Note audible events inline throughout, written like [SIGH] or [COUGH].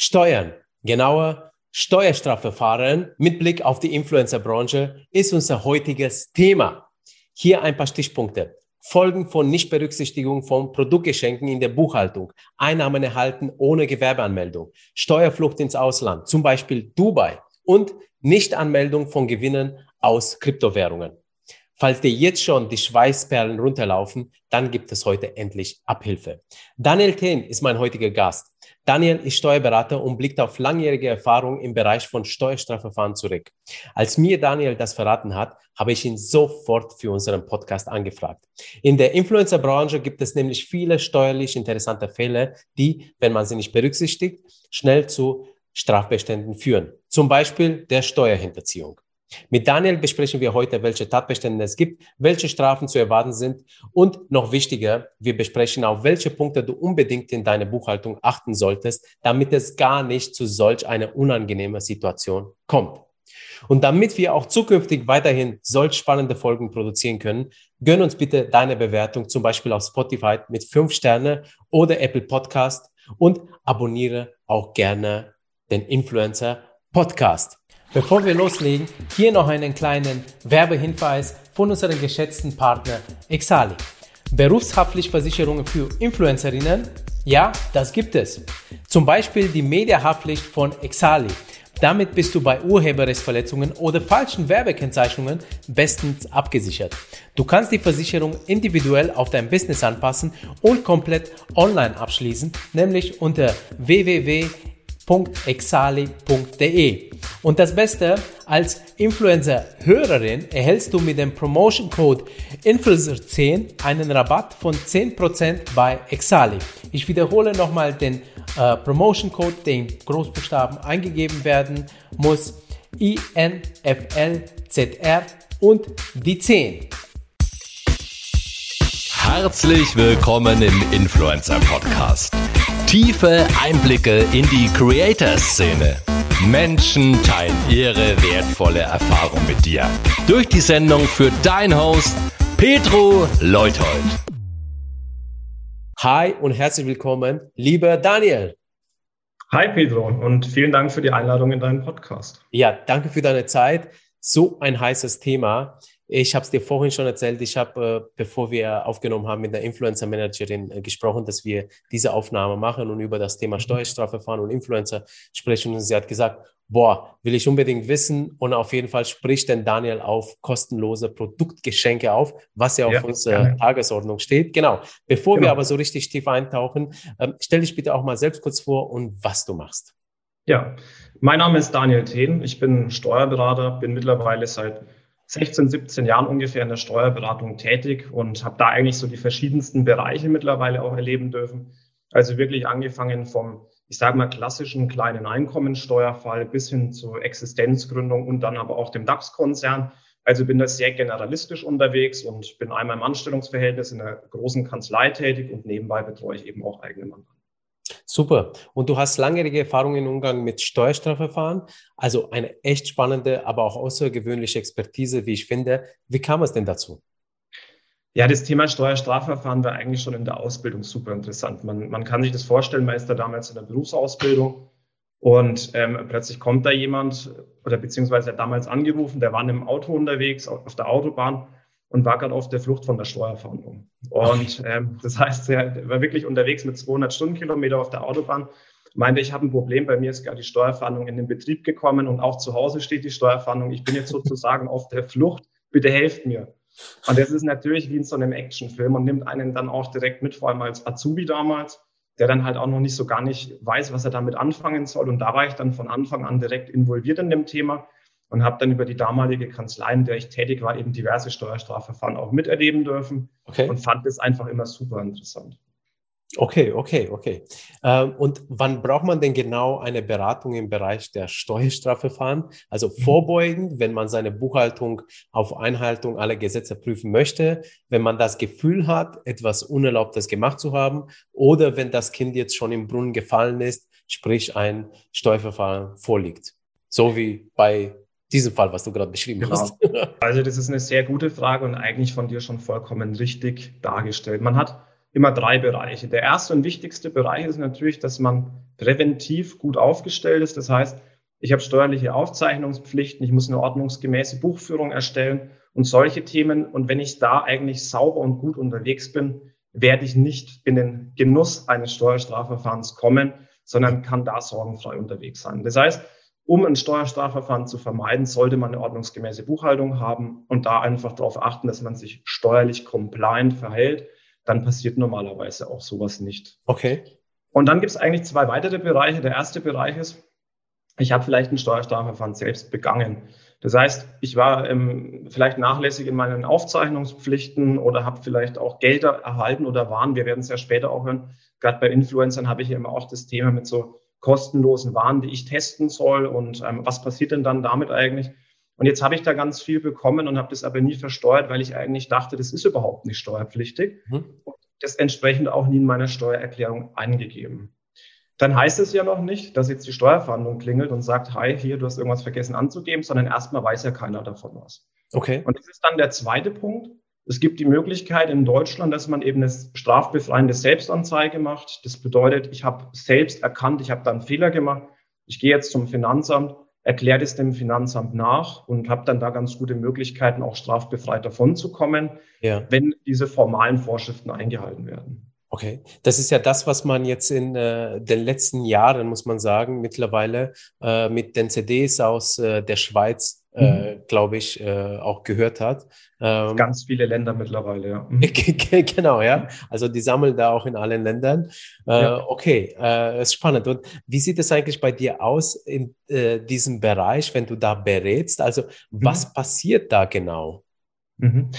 Steuern, genauer Steuerstrafverfahren mit Blick auf die Influencer-Branche ist unser heutiges Thema. Hier ein paar Stichpunkte. Folgen von Nichtberücksichtigung von Produktgeschenken in der Buchhaltung, Einnahmen erhalten ohne Gewerbeanmeldung, Steuerflucht ins Ausland, zum Beispiel Dubai und Nichtanmeldung von Gewinnen aus Kryptowährungen. Falls dir jetzt schon die Schweißperlen runterlaufen, dann gibt es heute endlich Abhilfe. Daniel Thien ist mein heutiger Gast. Daniel ist Steuerberater und blickt auf langjährige Erfahrung im Bereich von Steuerstrafverfahren zurück. Als mir Daniel das verraten hat, habe ich ihn sofort für unseren Podcast angefragt. In der Influencer-Branche gibt es nämlich viele steuerlich interessante Fälle, die, wenn man sie nicht berücksichtigt, schnell zu Strafbeständen führen. Zum Beispiel der Steuerhinterziehung. Mit Daniel besprechen wir heute, welche Tatbestände es gibt, welche Strafen zu erwarten sind und noch wichtiger, wir besprechen auf welche Punkte du unbedingt in deiner Buchhaltung achten solltest, damit es gar nicht zu solch einer unangenehmen Situation kommt. Und damit wir auch zukünftig weiterhin solch spannende Folgen produzieren können, gönn uns bitte deine Bewertung, zum Beispiel auf Spotify mit fünf Sterne oder Apple Podcast und abonniere auch gerne den Influencer Podcast. Bevor wir loslegen, hier noch einen kleinen Werbehinweis von unserem geschätzten Partner Exali. Berufshaftpflichtversicherungen für Influencerinnen? Ja, das gibt es. Zum Beispiel die Mediahaftpflicht von Exali. Damit bist du bei Urheberrechtsverletzungen oder falschen Werbekennzeichnungen bestens abgesichert. Du kannst die Versicherung individuell auf dein Business anpassen und komplett online abschließen, nämlich unter www www.exali.de. Und das Beste, als Influencer-Hörerin erhältst du mit dem Promotion Code Influencer10 einen Rabatt von 10% bei Exali. Ich wiederhole nochmal den äh, Promotion Code, der in Großbuchstaben eingegeben werden muss. INFLZR und die 10. Herzlich willkommen im Influencer Podcast. Tiefe Einblicke in die Creator-Szene. Menschen teilen ihre wertvolle Erfahrung mit dir. Durch die Sendung für dein Host Petro Leuthold. Hi und herzlich willkommen, lieber Daniel. Hi Pedro und vielen Dank für die Einladung in deinen Podcast. Ja, danke für deine Zeit. So ein heißes Thema. Ich habe es dir vorhin schon erzählt, ich habe, äh, bevor wir aufgenommen haben, mit der Influencer-Managerin äh, gesprochen, dass wir diese Aufnahme machen und über das Thema mhm. Steuerstrafverfahren und Influencer sprechen. Und sie hat gesagt, boah, will ich unbedingt wissen. Und auf jeden Fall spricht denn Daniel auf kostenlose Produktgeschenke auf, was ja auf ja, unserer Tagesordnung steht. Genau. Bevor genau. wir aber so richtig tief eintauchen, ähm, stell dich bitte auch mal selbst kurz vor und was du machst. Ja, mein Name ist Daniel Thehn. Ich bin Steuerberater, bin mittlerweile seit 16, 17 Jahren ungefähr in der Steuerberatung tätig und habe da eigentlich so die verschiedensten Bereiche mittlerweile auch erleben dürfen. Also wirklich angefangen vom, ich sage mal, klassischen kleinen Einkommensteuerfall bis hin zur Existenzgründung und dann aber auch dem DAX-Konzern. Also bin da sehr generalistisch unterwegs und bin einmal im Anstellungsverhältnis in einer großen Kanzlei tätig und nebenbei betreue ich eben auch eigene Mandanten. Super. Und du hast langjährige Erfahrung im Umgang mit Steuerstrafverfahren, also eine echt spannende, aber auch außergewöhnliche Expertise, wie ich finde. Wie kam es denn dazu? Ja, das Thema Steuerstrafverfahren war eigentlich schon in der Ausbildung super interessant. Man, man kann sich das vorstellen, man ist da damals in der Berufsausbildung und ähm, plötzlich kommt da jemand oder beziehungsweise damals angerufen, der war in einem Auto unterwegs auf der Autobahn und war gerade auf der Flucht von der Steuerfahndung. Und ähm, das heißt, er war wirklich unterwegs mit 200 Stundenkilometer auf der Autobahn. Meinte, ich habe ein Problem, bei mir ist gerade die Steuerfahndung in den Betrieb gekommen und auch zu Hause steht die Steuerfahndung. Ich bin jetzt sozusagen auf der Flucht, bitte helft mir. Und das ist natürlich wie in so einem Actionfilm und nimmt einen dann auch direkt mit, vor allem als Azubi damals, der dann halt auch noch nicht so gar nicht weiß, was er damit anfangen soll. Und da war ich dann von Anfang an direkt involviert in dem Thema und habe dann über die damalige Kanzlei, in der ich tätig war, eben diverse Steuerstrafverfahren auch miterleben dürfen okay. und fand das einfach immer super interessant. Okay, okay, okay. Ähm, und wann braucht man denn genau eine Beratung im Bereich der Steuerstrafverfahren? Also mhm. vorbeugen, wenn man seine Buchhaltung auf Einhaltung aller Gesetze prüfen möchte, wenn man das Gefühl hat, etwas Unerlaubtes gemacht zu haben oder wenn das Kind jetzt schon im Brunnen gefallen ist, sprich ein Steuerverfahren vorliegt. So wie bei diesem Fall, was du gerade beschrieben genau. hast? [LAUGHS] Also das ist eine sehr gute Frage und eigentlich von dir schon vollkommen richtig dargestellt. Man hat immer drei Bereiche. Der erste und wichtigste Bereich ist natürlich, dass man präventiv gut aufgestellt ist. Das heißt, ich habe steuerliche Aufzeichnungspflichten, ich muss eine ordnungsgemäße Buchführung erstellen und solche Themen. Und wenn ich da eigentlich sauber und gut unterwegs bin, werde ich nicht in den Genuss eines Steuerstrafverfahrens kommen, sondern kann da sorgenfrei unterwegs sein. Das heißt, um ein Steuerstrafverfahren zu vermeiden, sollte man eine ordnungsgemäße Buchhaltung haben und da einfach darauf achten, dass man sich steuerlich compliant verhält. Dann passiert normalerweise auch sowas nicht. Okay. Und dann gibt es eigentlich zwei weitere Bereiche. Der erste Bereich ist, ich habe vielleicht ein Steuerstrafverfahren selbst begangen. Das heißt, ich war ähm, vielleicht nachlässig in meinen Aufzeichnungspflichten oder habe vielleicht auch Gelder erhalten oder waren, wir werden es ja später auch hören, gerade bei Influencern habe ich immer auch das Thema mit so kostenlosen Waren, die ich testen soll und ähm, was passiert denn dann damit eigentlich? Und jetzt habe ich da ganz viel bekommen und habe das aber nie versteuert, weil ich eigentlich dachte, das ist überhaupt nicht steuerpflichtig mhm. und das entsprechend auch nie in meiner Steuererklärung eingegeben. Dann heißt es ja noch nicht, dass jetzt die Steuerverhandlung klingelt und sagt, hi, hier, du hast irgendwas vergessen anzugeben, sondern erstmal weiß ja keiner davon was. Okay. Und das ist dann der zweite Punkt. Es gibt die Möglichkeit in Deutschland, dass man eben eine strafbefreiende Selbstanzeige macht. Das bedeutet, ich habe selbst erkannt, ich habe da einen Fehler gemacht. Ich gehe jetzt zum Finanzamt, erkläre es dem Finanzamt nach und habe dann da ganz gute Möglichkeiten, auch strafbefreit davon zu kommen, ja. wenn diese formalen Vorschriften eingehalten werden. Okay, das ist ja das, was man jetzt in äh, den letzten Jahren, muss man sagen, mittlerweile äh, mit den CDs aus äh, der Schweiz äh, mhm. glaube ich, äh, auch gehört hat. Ähm, Ganz viele Länder mittlerweile, ja. Mhm. [LAUGHS] genau, ja. Also die sammeln da auch in allen Ländern. Äh, ja. Okay, äh, ist spannend. Und wie sieht es eigentlich bei dir aus in äh, diesem Bereich, wenn du da berätst? Also was mhm. passiert da genau? Mhm.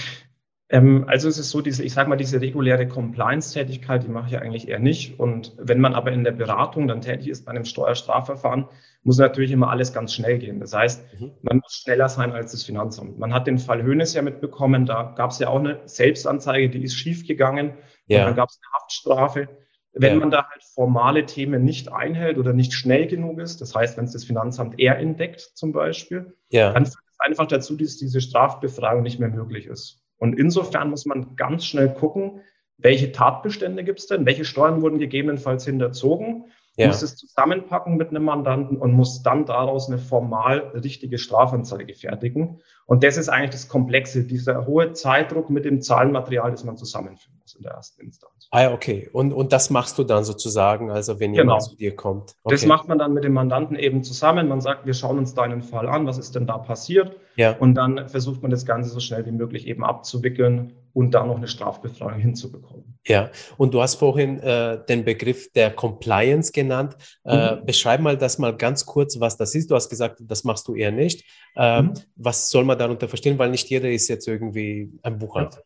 Ähm, also es ist so, diese, ich sage mal, diese reguläre Compliance-Tätigkeit, die mache ich eigentlich eher nicht. Und wenn man aber in der Beratung dann tätig ist bei einem Steuerstrafverfahren, muss natürlich immer alles ganz schnell gehen. Das heißt, mhm. man muss schneller sein als das Finanzamt. Man hat den Fall Hönes ja mitbekommen, da gab es ja auch eine Selbstanzeige, die ist schiefgegangen. Ja. Und dann gab es eine Haftstrafe. Wenn ja. man da halt formale Themen nicht einhält oder nicht schnell genug ist, das heißt, wenn es das Finanzamt eher entdeckt zum Beispiel, ja. dann führt es einfach dazu, dass diese Strafbefragung nicht mehr möglich ist. Und insofern muss man ganz schnell gucken, welche Tatbestände gibt es denn, welche Steuern wurden gegebenenfalls hinterzogen ja. muss es zusammenpacken mit einem Mandanten und muss dann daraus eine formal richtige Strafanzeige fertigen. Und das ist eigentlich das Komplexe, dieser hohe Zeitdruck mit dem Zahlenmaterial, das man zusammenführen muss in der ersten Instanz. Ah ja, okay. Und, und das machst du dann sozusagen, also wenn genau. jemand zu dir kommt. Okay. Das macht man dann mit dem Mandanten eben zusammen. Man sagt, wir schauen uns deinen Fall an, was ist denn da passiert? Ja. Und dann versucht man das Ganze so schnell wie möglich eben abzuwickeln und da noch eine Strafbefreiung hinzubekommen. Ja, und du hast vorhin äh, den Begriff der Compliance genannt. Äh, mhm. Beschreib mal das mal ganz kurz, was das ist. Du hast gesagt, das machst du eher nicht. Äh, mhm. Was soll man darunter verstehen? Weil nicht jeder ist jetzt irgendwie ein Buchhalter.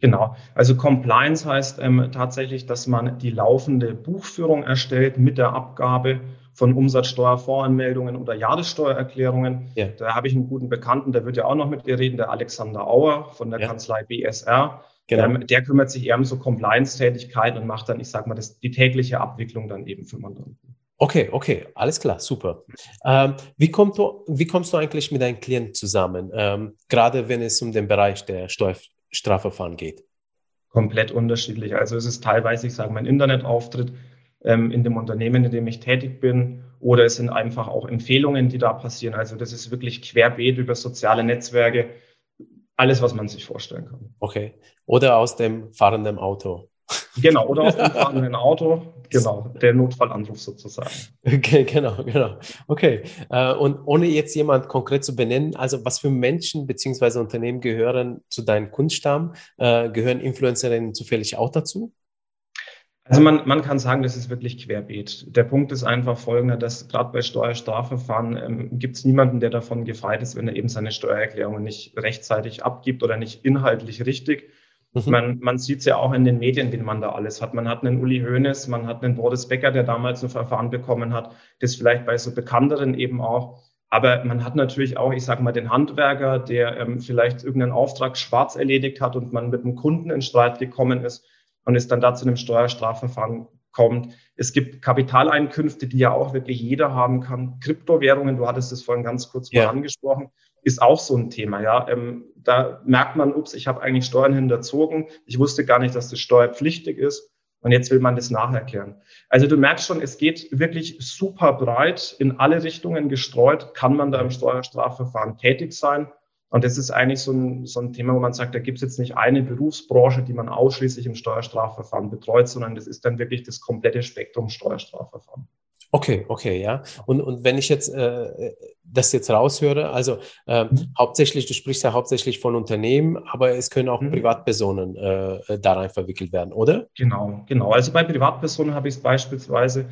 Genau. Also Compliance heißt ähm, tatsächlich, dass man die laufende Buchführung erstellt mit der Abgabe von Umsatzsteuervoranmeldungen oder Jahressteuererklärungen. Ja. Da habe ich einen guten Bekannten, der wird ja auch noch mit dir reden, der Alexander Auer von der ja. Kanzlei BSR. Genau. Ähm, der kümmert sich eher um so Compliance-Tätigkeiten und macht dann, ich sage mal, das, die tägliche Abwicklung dann eben für Mandanten. Okay, okay, alles klar, super. Ähm, wie, kommst du, wie kommst du eigentlich mit deinen Klienten zusammen, ähm, gerade wenn es um den Bereich der Steuer, Strafverfahren geht? Komplett unterschiedlich. Also es ist teilweise, ich sage, mein Internetauftritt ähm, in dem Unternehmen, in dem ich tätig bin, oder es sind einfach auch Empfehlungen, die da passieren. Also das ist wirklich querbeet über soziale Netzwerke, alles, was man sich vorstellen kann. Okay. Oder aus dem fahrenden Auto. Genau, oder aus dem fahrenden Auto. Genau, der Notfallanruf sozusagen. Okay, genau, genau. Okay. Äh, und ohne jetzt jemand konkret zu benennen, also was für Menschen bzw. Unternehmen gehören zu deinem Kunststamm? Äh, gehören Influencerinnen zufällig auch dazu? Also man, man kann sagen, das ist wirklich querbeet. Der Punkt ist einfach folgender, dass gerade bei Steuerstrafverfahren ähm, gibt es niemanden, der davon gefeit ist, wenn er eben seine Steuererklärungen nicht rechtzeitig abgibt oder nicht inhaltlich richtig. Mhm. Man, man sieht es ja auch in den Medien, wen man da alles hat. Man hat einen Uli Hoeneß, man hat einen Boris Becker, der damals ein Verfahren bekommen hat, das vielleicht bei so bekannteren eben auch. Aber man hat natürlich auch, ich sage mal, den Handwerker, der ähm, vielleicht irgendeinen Auftrag schwarz erledigt hat und man mit einem Kunden in Streit gekommen ist und es dann da zu einem Steuerstrafverfahren kommt. Es gibt Kapitaleinkünfte, die ja auch wirklich jeder haben kann. Kryptowährungen, du hattest es vorhin ganz kurz ja. mal angesprochen. ist auch so ein Thema. Ja, ähm, da merkt man, ups, ich habe eigentlich Steuern hinterzogen. Ich wusste gar nicht, dass das steuerpflichtig ist. Und jetzt will man das nacherklären. Also du merkst schon, es geht wirklich super breit in alle Richtungen gestreut, kann man da im Steuerstrafverfahren tätig sein. Und das ist eigentlich so ein, so ein Thema, wo man sagt, da gibt es jetzt nicht eine Berufsbranche, die man ausschließlich im Steuerstrafverfahren betreut, sondern das ist dann wirklich das komplette Spektrum Steuerstrafverfahren. Okay, okay, ja. Und, und wenn ich jetzt äh, das jetzt raushöre, also äh, mhm. hauptsächlich, du sprichst ja hauptsächlich von Unternehmen, aber es können auch mhm. Privatpersonen äh, da rein verwickelt werden, oder? Genau, genau. Also bei Privatpersonen habe ich es beispielsweise,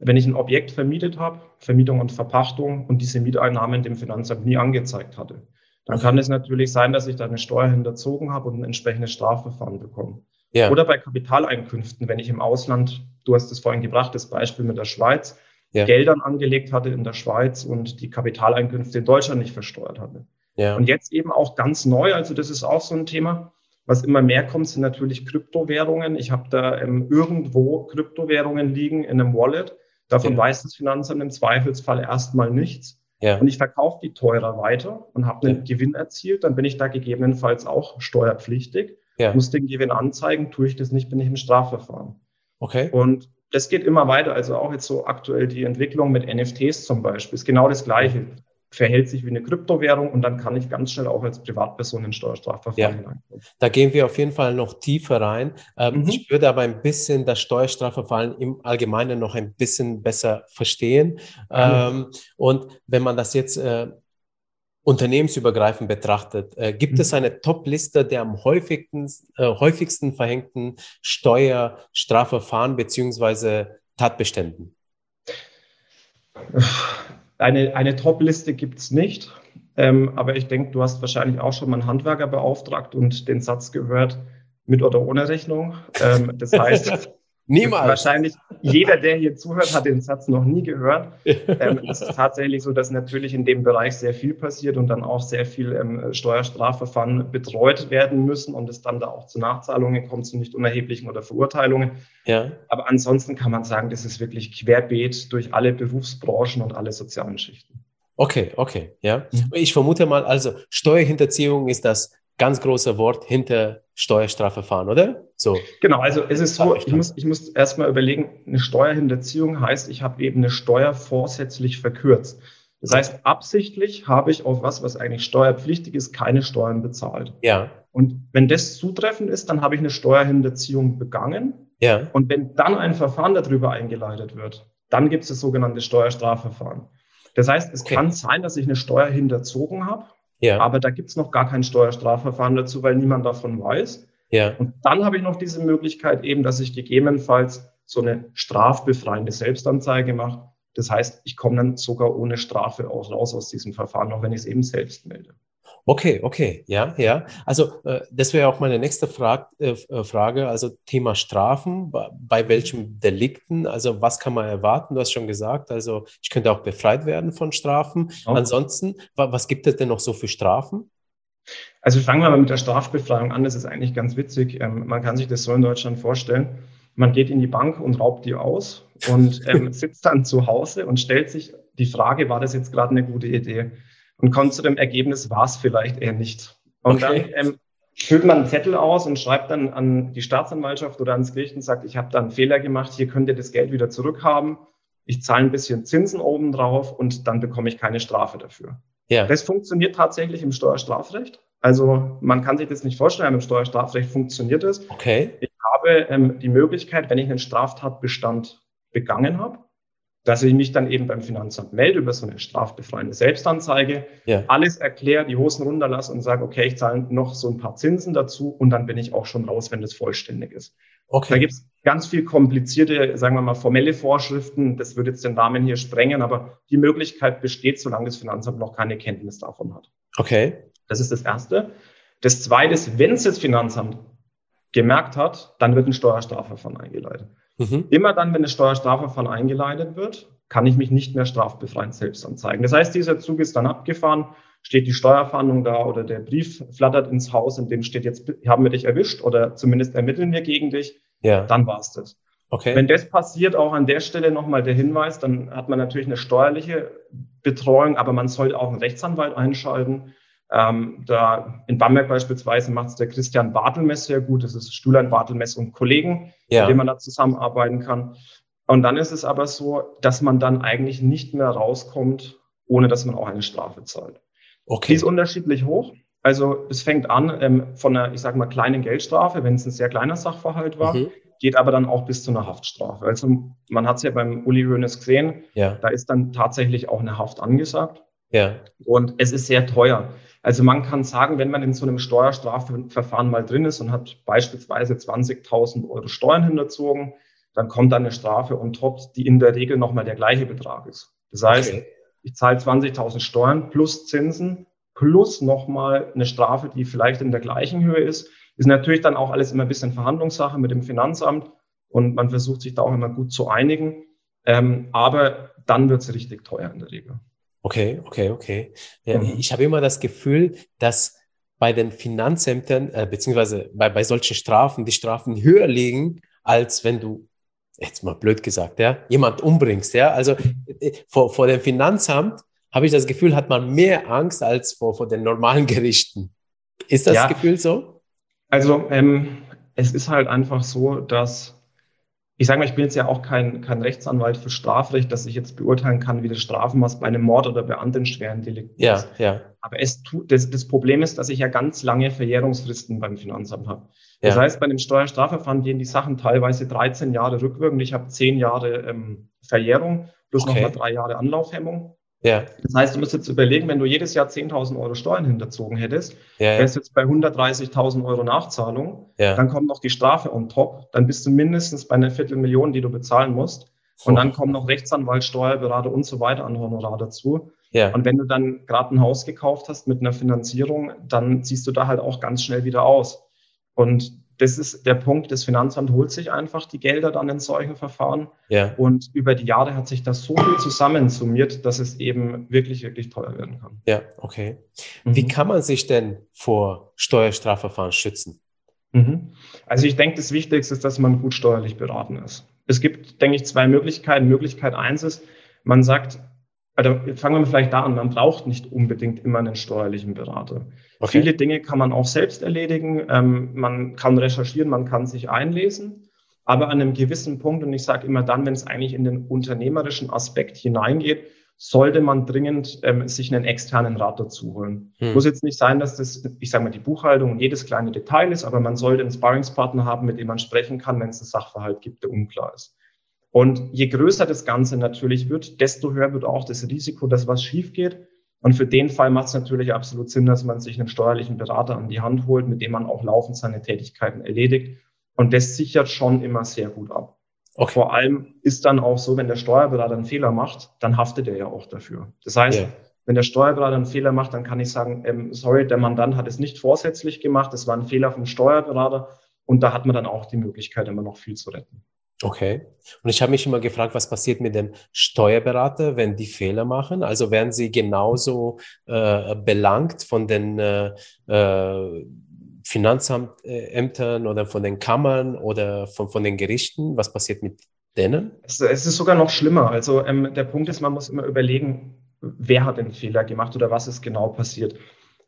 wenn ich ein Objekt vermietet habe, Vermietung und Verpachtung und diese Mieteinnahmen dem Finanzamt nie angezeigt hatte, dann kann es natürlich sein, dass ich da eine Steuer hinterzogen habe und ein entsprechendes Strafverfahren bekomme. Ja. Oder bei Kapitaleinkünften, wenn ich im Ausland, du hast es vorhin gebracht, das Beispiel mit der Schweiz, ja. Geldern angelegt hatte in der Schweiz und die Kapitaleinkünfte in Deutschland nicht versteuert hatte. Ja. Und jetzt eben auch ganz neu, also das ist auch so ein Thema, was immer mehr kommt, sind natürlich Kryptowährungen. Ich habe da ähm, irgendwo Kryptowährungen liegen in einem Wallet. Davon ja. weiß das Finanzamt im Zweifelsfall erstmal nichts. Ja. Und ich verkaufe die teurer weiter und habe einen. Gewinn erzielt, dann bin ich da gegebenenfalls auch steuerpflichtig, muss den Gewinn anzeigen, tue ich das nicht, bin ich im Strafverfahren. Okay. Und das geht immer weiter. Also auch jetzt so aktuell die Entwicklung mit NFTs zum Beispiel ist genau das Gleiche. Verhält sich wie eine Kryptowährung und dann kann ich ganz schnell auch als Privatperson in Steuerstrafverfahren ja. Da gehen wir auf jeden Fall noch tiefer rein. Ähm, mhm. Ich würde aber ein bisschen das Steuerstrafverfahren im Allgemeinen noch ein bisschen besser verstehen. Mhm. Ähm, und wenn man das jetzt äh, unternehmensübergreifend betrachtet, äh, gibt mhm. es eine Top-Liste der am häufigsten, äh, häufigsten verhängten Steuerstrafverfahren beziehungsweise Tatbeständen? Eine, eine Top-Liste gibt es nicht. Ähm, aber ich denke, du hast wahrscheinlich auch schon mal einen Handwerker beauftragt und den Satz gehört, mit oder ohne Rechnung. Ähm, das heißt, [LAUGHS] Niemals. Wahrscheinlich jeder, der hier zuhört, hat den Satz noch nie gehört. [LAUGHS] Ähm, es ist tatsächlich so, dass natürlich in dem Bereich sehr viel passiert und dann auch sehr viel ähm, Steuerstrafverfahren betreut werden müssen und es dann da auch zu Nachzahlungen kommt, zu nicht unerheblichen oder Verurteilungen. Ja. Aber ansonsten kann man sagen, das ist wirklich querbeet durch alle Berufsbranchen und alle sozialen Schichten. Okay, okay, ja. Mhm. Ich vermute mal, also Steuerhinterziehung ist das ganz große Wort hinter Steuerstrafverfahren, oder? So. Genau, also es ist so, ich muss, ich muss erstmal überlegen, eine Steuerhinterziehung heißt, ich habe eben eine Steuer vorsätzlich verkürzt. Das heißt, absichtlich habe ich auf was, was eigentlich steuerpflichtig ist, keine Steuern bezahlt. Ja. Und wenn das zutreffend ist, dann habe ich eine Steuerhinterziehung begangen. Ja. Und wenn dann ein Verfahren darüber eingeleitet wird, dann gibt es das sogenannte Steuerstrafverfahren. Das heißt, es okay. kann sein, dass ich eine Steuer hinterzogen habe ja. Aber da gibt es noch gar kein Steuerstrafverfahren dazu, weil niemand davon weiß. Ja. Und dann habe ich noch diese Möglichkeit eben, dass ich gegebenenfalls so eine strafbefreiende Selbstanzeige mache. Das heißt, ich komme dann sogar ohne Strafe auch raus aus diesem Verfahren, auch wenn ich es eben selbst melde. Okay, okay, ja, ja. Also äh, das wäre auch meine nächste Frage, äh, äh, Frage, also Thema Strafen, bei, bei welchen Delikten, also was kann man erwarten? Du hast schon gesagt, also ich könnte auch befreit werden von Strafen. Okay. Ansonsten, was gibt es denn noch so für Strafen? Also fangen wir mal mit der Strafbefreiung an, das ist eigentlich ganz witzig. Ähm, man kann sich das so in Deutschland vorstellen. Man geht in die Bank und raubt die aus und ähm, [LAUGHS] sitzt dann zu Hause und stellt sich die Frage, war das jetzt gerade eine gute Idee? Und kommt zu dem Ergebnis, war es vielleicht eher nicht. Und okay. dann ähm, füllt man einen Zettel aus und schreibt dann an die Staatsanwaltschaft oder ans Gericht und sagt, ich habe da einen Fehler gemacht, hier könnt ihr das Geld wieder zurückhaben. Ich zahle ein bisschen Zinsen oben drauf und dann bekomme ich keine Strafe dafür. Ja. Das funktioniert tatsächlich im Steuerstrafrecht. Also man kann sich das nicht vorstellen, aber im Steuerstrafrecht funktioniert es. Okay. Ich habe ähm, die Möglichkeit, wenn ich einen Straftatbestand begangen habe, dass ich mich dann eben beim Finanzamt melde über so eine strafbefreiende Selbstanzeige, ja. alles erkläre, die Hosen runterlasse und sage, okay, ich zahle noch so ein paar Zinsen dazu und dann bin ich auch schon raus, wenn das vollständig ist. Okay. Da gibt es ganz viel komplizierte, sagen wir mal, formelle Vorschriften. Das würde jetzt den Rahmen hier sprengen, aber die Möglichkeit besteht, solange das Finanzamt noch keine Kenntnis davon hat. Okay. Das ist das Erste. Das Zweite ist, wenn es das Finanzamt gemerkt hat, dann wird ein Steuerstrafverfahren eingeleitet. Mhm. Immer dann, wenn das Steuerstrafverfahren eingeleitet wird, kann ich mich nicht mehr strafbefreiend selbst anzeigen. Das heißt, dieser Zug ist dann abgefahren, steht die Steuerfahndung da oder der Brief flattert ins Haus, in dem steht jetzt, haben wir dich erwischt oder zumindest ermitteln wir gegen dich, ja. dann war's das. Okay. Wenn das passiert, auch an der Stelle nochmal der Hinweis, dann hat man natürlich eine steuerliche Betreuung, aber man sollte auch einen Rechtsanwalt einschalten. Ähm, da in Bamberg beispielsweise macht es der Christian Bartelmess sehr gut. Das ist Stuhlein Bartelmess und Kollegen, ja. mit denen man da zusammenarbeiten kann. Und dann ist es aber so, dass man dann eigentlich nicht mehr rauskommt, ohne dass man auch eine Strafe zahlt. Okay. Die ist unterschiedlich hoch. Also es fängt an ähm, von einer, ich sage mal, kleinen Geldstrafe, wenn es ein sehr kleiner Sachverhalt war, mhm. geht aber dann auch bis zu einer Haftstrafe. Also man hat es ja beim Uli Hoeneß gesehen, ja. da ist dann tatsächlich auch eine Haft angesagt. Ja. Und es ist sehr teuer. Also man kann sagen, wenn man in so einem Steuerstrafverfahren mal drin ist und hat beispielsweise 20.000 Euro Steuern hinterzogen, dann kommt da eine Strafe on top, die in der Regel nochmal der gleiche Betrag ist. Das heißt, okay. ich zahle 20.000 Steuern plus Zinsen plus nochmal eine Strafe, die vielleicht in der gleichen Höhe ist. Ist natürlich dann auch alles immer ein bisschen Verhandlungssache mit dem Finanzamt und man versucht sich da auch immer gut zu einigen. Ähm, aber dann wird es richtig teuer in der Regel. Okay, okay, okay. Ja, mhm. Ich habe immer das Gefühl, dass bei den Finanzämtern, äh, beziehungsweise bei, bei solchen Strafen, die Strafen höher liegen, als wenn du jetzt mal blöd gesagt, ja, jemand umbringst, ja. Also äh, vor, vor dem Finanzamt habe ich das Gefühl, hat man mehr Angst als vor, vor den normalen Gerichten. Ist das ja, Gefühl so? Also ähm, es ist halt einfach so, dass ich sage mal, ich bin jetzt ja auch kein, kein Rechtsanwalt für Strafrecht, dass ich jetzt beurteilen kann, wie das Strafmaß bei einem Mord oder bei anderen schweren Delikten ja, ist. Ja. Aber es tut, das, das Problem ist, dass ich ja ganz lange Verjährungsfristen beim Finanzamt habe. Das ja. heißt, bei einem Steuerstrafverfahren gehen die Sachen teilweise 13 Jahre rückwirkend. Ich habe 10 Jahre ähm, Verjährung plus okay. nochmal drei Jahre Anlaufhemmung. Ja. Das heißt, du musst jetzt überlegen, wenn du jedes Jahr 10.000 Euro Steuern hinterzogen hättest, ja, wärst jetzt bei 130.000 Euro Nachzahlung, ja. dann kommt noch die Strafe on top, dann bist du mindestens bei einer Viertelmillion, die du bezahlen musst. Und dann kommen noch Rechtsanwalt, Steuerberater und so weiter an Honorar dazu. Ja. Und wenn du dann gerade ein Haus gekauft hast mit einer Finanzierung, dann ziehst du da halt auch ganz schnell wieder aus. Und das ist der Punkt, das Finanzamt holt sich einfach die Gelder dann in solchen Verfahren. Ja. Und über die Jahre hat sich das so viel zusammensummiert, dass es eben wirklich, wirklich teuer werden kann. Ja, okay. Mhm. Wie kann man sich denn vor Steuerstrafverfahren schützen? Mhm. Also ich denke, das Wichtigste ist, dass man gut steuerlich beraten ist. Es gibt, denke ich, zwei Möglichkeiten. Möglichkeit eins ist, man sagt, also fangen wir vielleicht da an, man braucht nicht unbedingt immer einen steuerlichen Berater. Okay. Viele Dinge kann man auch selbst erledigen, ähm, man kann recherchieren, man kann sich einlesen, aber an einem gewissen Punkt, und ich sage immer dann, wenn es eigentlich in den unternehmerischen Aspekt hineingeht, sollte man dringend ähm, sich einen externen Rat dazu holen. Hm. Muss jetzt nicht sein, dass das, ich sage mal, die Buchhaltung und jedes kleine Detail ist, aber man sollte einen Sparringspartner haben, mit dem man sprechen kann, wenn es einen Sachverhalt gibt, der unklar ist. Und je größer das Ganze natürlich wird, desto höher wird auch das Risiko, dass was schief geht. Und für den Fall macht es natürlich absolut Sinn, dass man sich einen steuerlichen Berater an die Hand holt, mit dem man auch laufend seine Tätigkeiten erledigt. Und das sichert schon immer sehr gut ab. Okay. Vor allem ist dann auch so, wenn der Steuerberater einen Fehler macht, dann haftet er ja auch dafür. Das heißt, yeah. wenn der Steuerberater einen Fehler macht, dann kann ich sagen, ähm, sorry, der Mandant hat es nicht vorsätzlich gemacht, es war ein Fehler vom Steuerberater und da hat man dann auch die Möglichkeit, immer noch viel zu retten. Okay. Und ich habe mich immer gefragt, was passiert mit dem Steuerberater, wenn die Fehler machen? Also werden sie genauso äh, belangt von den äh, äh Finanzämtern oder von den Kammern oder von, von den Gerichten? Was passiert mit denen? Es, es ist sogar noch schlimmer. Also ähm, der Punkt ist, man muss immer überlegen, wer hat den Fehler gemacht oder was ist genau passiert.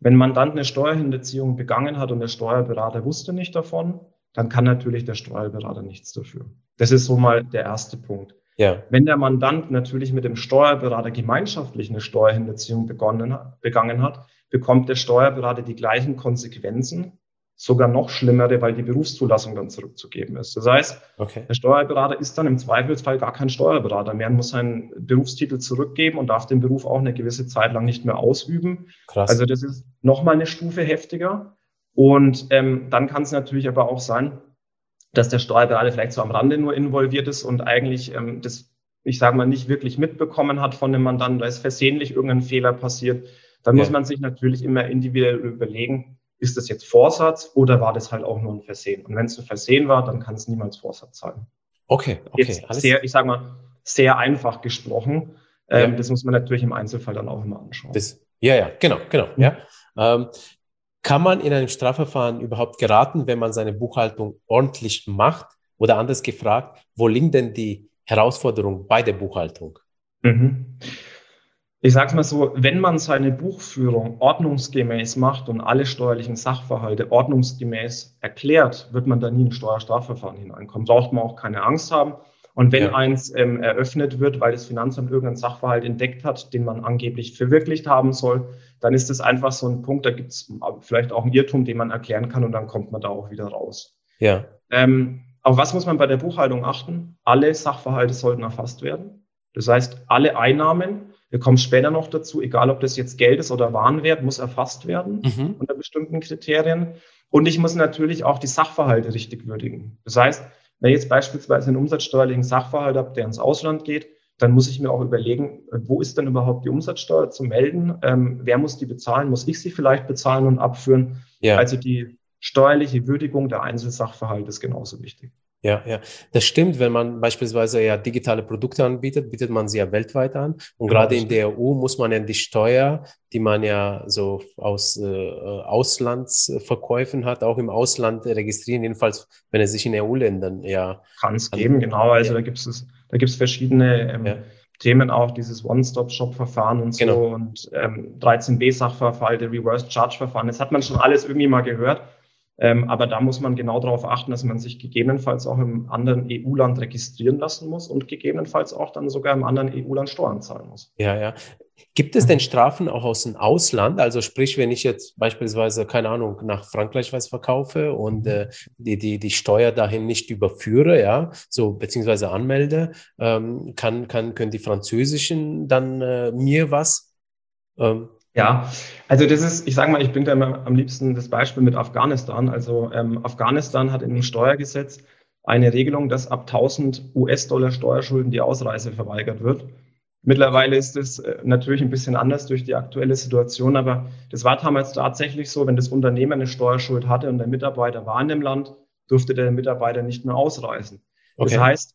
Wenn man dann eine Steuerhinterziehung begangen hat und der Steuerberater wusste nicht davon, dann kann natürlich der Steuerberater nichts dafür. Das ist so mal der erste Punkt. Ja. Wenn der Mandant natürlich mit dem Steuerberater gemeinschaftlich eine Steuerhinterziehung begonnen, begangen hat, bekommt der Steuerberater die gleichen Konsequenzen, sogar noch schlimmere, weil die Berufszulassung dann zurückzugeben ist. Das heißt, okay. der Steuerberater ist dann im Zweifelsfall gar kein Steuerberater mehr, muss seinen Berufstitel zurückgeben und darf den Beruf auch eine gewisse Zeit lang nicht mehr ausüben. Krass. Also das ist nochmal eine Stufe heftiger. Und ähm, dann kann es natürlich aber auch sein, dass der Steuerberater vielleicht so am Rande nur involviert ist und eigentlich ähm, das, ich sage mal, nicht wirklich mitbekommen hat von dem Mandanten, da ist versehentlich irgendein Fehler passiert. Dann ja. muss man sich natürlich immer individuell überlegen, ist das jetzt Vorsatz oder war das halt auch nur ein Versehen? Und wenn es ein Versehen war, dann kann es niemals Vorsatz sein. Okay, okay. Jetzt alles sehr, ich sage mal, sehr einfach gesprochen. Ähm, ja. Das muss man natürlich im Einzelfall dann auch immer anschauen. Das, ja, ja, genau, genau. Mhm. Ja. Ähm, kann man in einem Strafverfahren überhaupt geraten, wenn man seine Buchhaltung ordentlich macht? Oder anders gefragt, wo liegen denn die Herausforderungen bei der Buchhaltung? Mhm. ich sage es mal so, wenn man seine Buchführung ordnungsgemäß macht und alle steuerlichen Sachverhalte ordnungsgemäß erklärt, wird man da nie in ein Steuerstrafverfahren hineinkommen. Braucht man auch keine Angst haben. Und wenn ja. eins ähm, eröffnet wird, weil das Finanzamt irgendeinen Sachverhalt entdeckt hat, den man angeblich verwirklicht haben soll, dann ist das einfach so ein Punkt, da gibt es vielleicht auch einen Irrtum, den man erklären kann und dann kommt man da auch wieder raus. Ja. Ähm, auf was muss man bei der Buchhaltung achten? Alle Sachverhalte sollten erfasst werden. Das heißt, alle Einnahmen, wir kommen später noch dazu, egal ob das jetzt Geld ist oder Warenwert, muss erfasst werden mhm. unter bestimmten Kriterien. Und ich muss natürlich auch die Sachverhalte richtig würdigen. Das heißt, wenn ich jetzt beispielsweise einen umsatzsteuerlichen Sachverhalt habe, der ins Ausland geht, dann muss ich mir auch überlegen, wo ist denn überhaupt die Umsatzsteuer zu melden? Ähm, wer muss die bezahlen? Muss ich sie vielleicht bezahlen und abführen? Ja. Also die steuerliche Würdigung der Einzelsachverhalte ist genauso wichtig. Ja, ja, das stimmt. Wenn man beispielsweise ja digitale Produkte anbietet, bietet man sie ja weltweit an. Und genau, gerade in der EU muss man ja die Steuer, die man ja so aus äh, Auslandsverkäufen hat, auch im Ausland registrieren, jedenfalls wenn es sich in EU-Ländern ja. Kann es geben, genau. Also ja. da gibt es da gibt's verschiedene ähm, ja. Themen auch, dieses One-Stop-Shop-Verfahren und so genau. und ähm, 13b-Sachverhalte, Reverse-Charge-Verfahren. Das hat man schon alles irgendwie mal gehört. Ähm, aber da muss man genau darauf achten, dass man sich gegebenenfalls auch im anderen EU-Land registrieren lassen muss und gegebenenfalls auch dann sogar im anderen EU-Land Steuern zahlen muss. Ja, ja. Gibt es denn Strafen auch aus dem Ausland? Also sprich, wenn ich jetzt beispielsweise, keine Ahnung, nach Frankreich was verkaufe und äh, die, die, die Steuer dahin nicht überführe, ja, so beziehungsweise anmelde, ähm, kann, kann, können die Französischen dann äh, mir was ähm, ja, also das ist, ich sage mal, ich bringe da immer am liebsten das Beispiel mit Afghanistan. Also ähm, Afghanistan hat in dem Steuergesetz eine Regelung, dass ab 1000 US-Dollar Steuerschulden die Ausreise verweigert wird. Mittlerweile ist es äh, natürlich ein bisschen anders durch die aktuelle Situation, aber das war damals tatsächlich so, wenn das Unternehmen eine Steuerschuld hatte und der Mitarbeiter war in dem Land, durfte der Mitarbeiter nicht mehr ausreisen. Okay. Das heißt,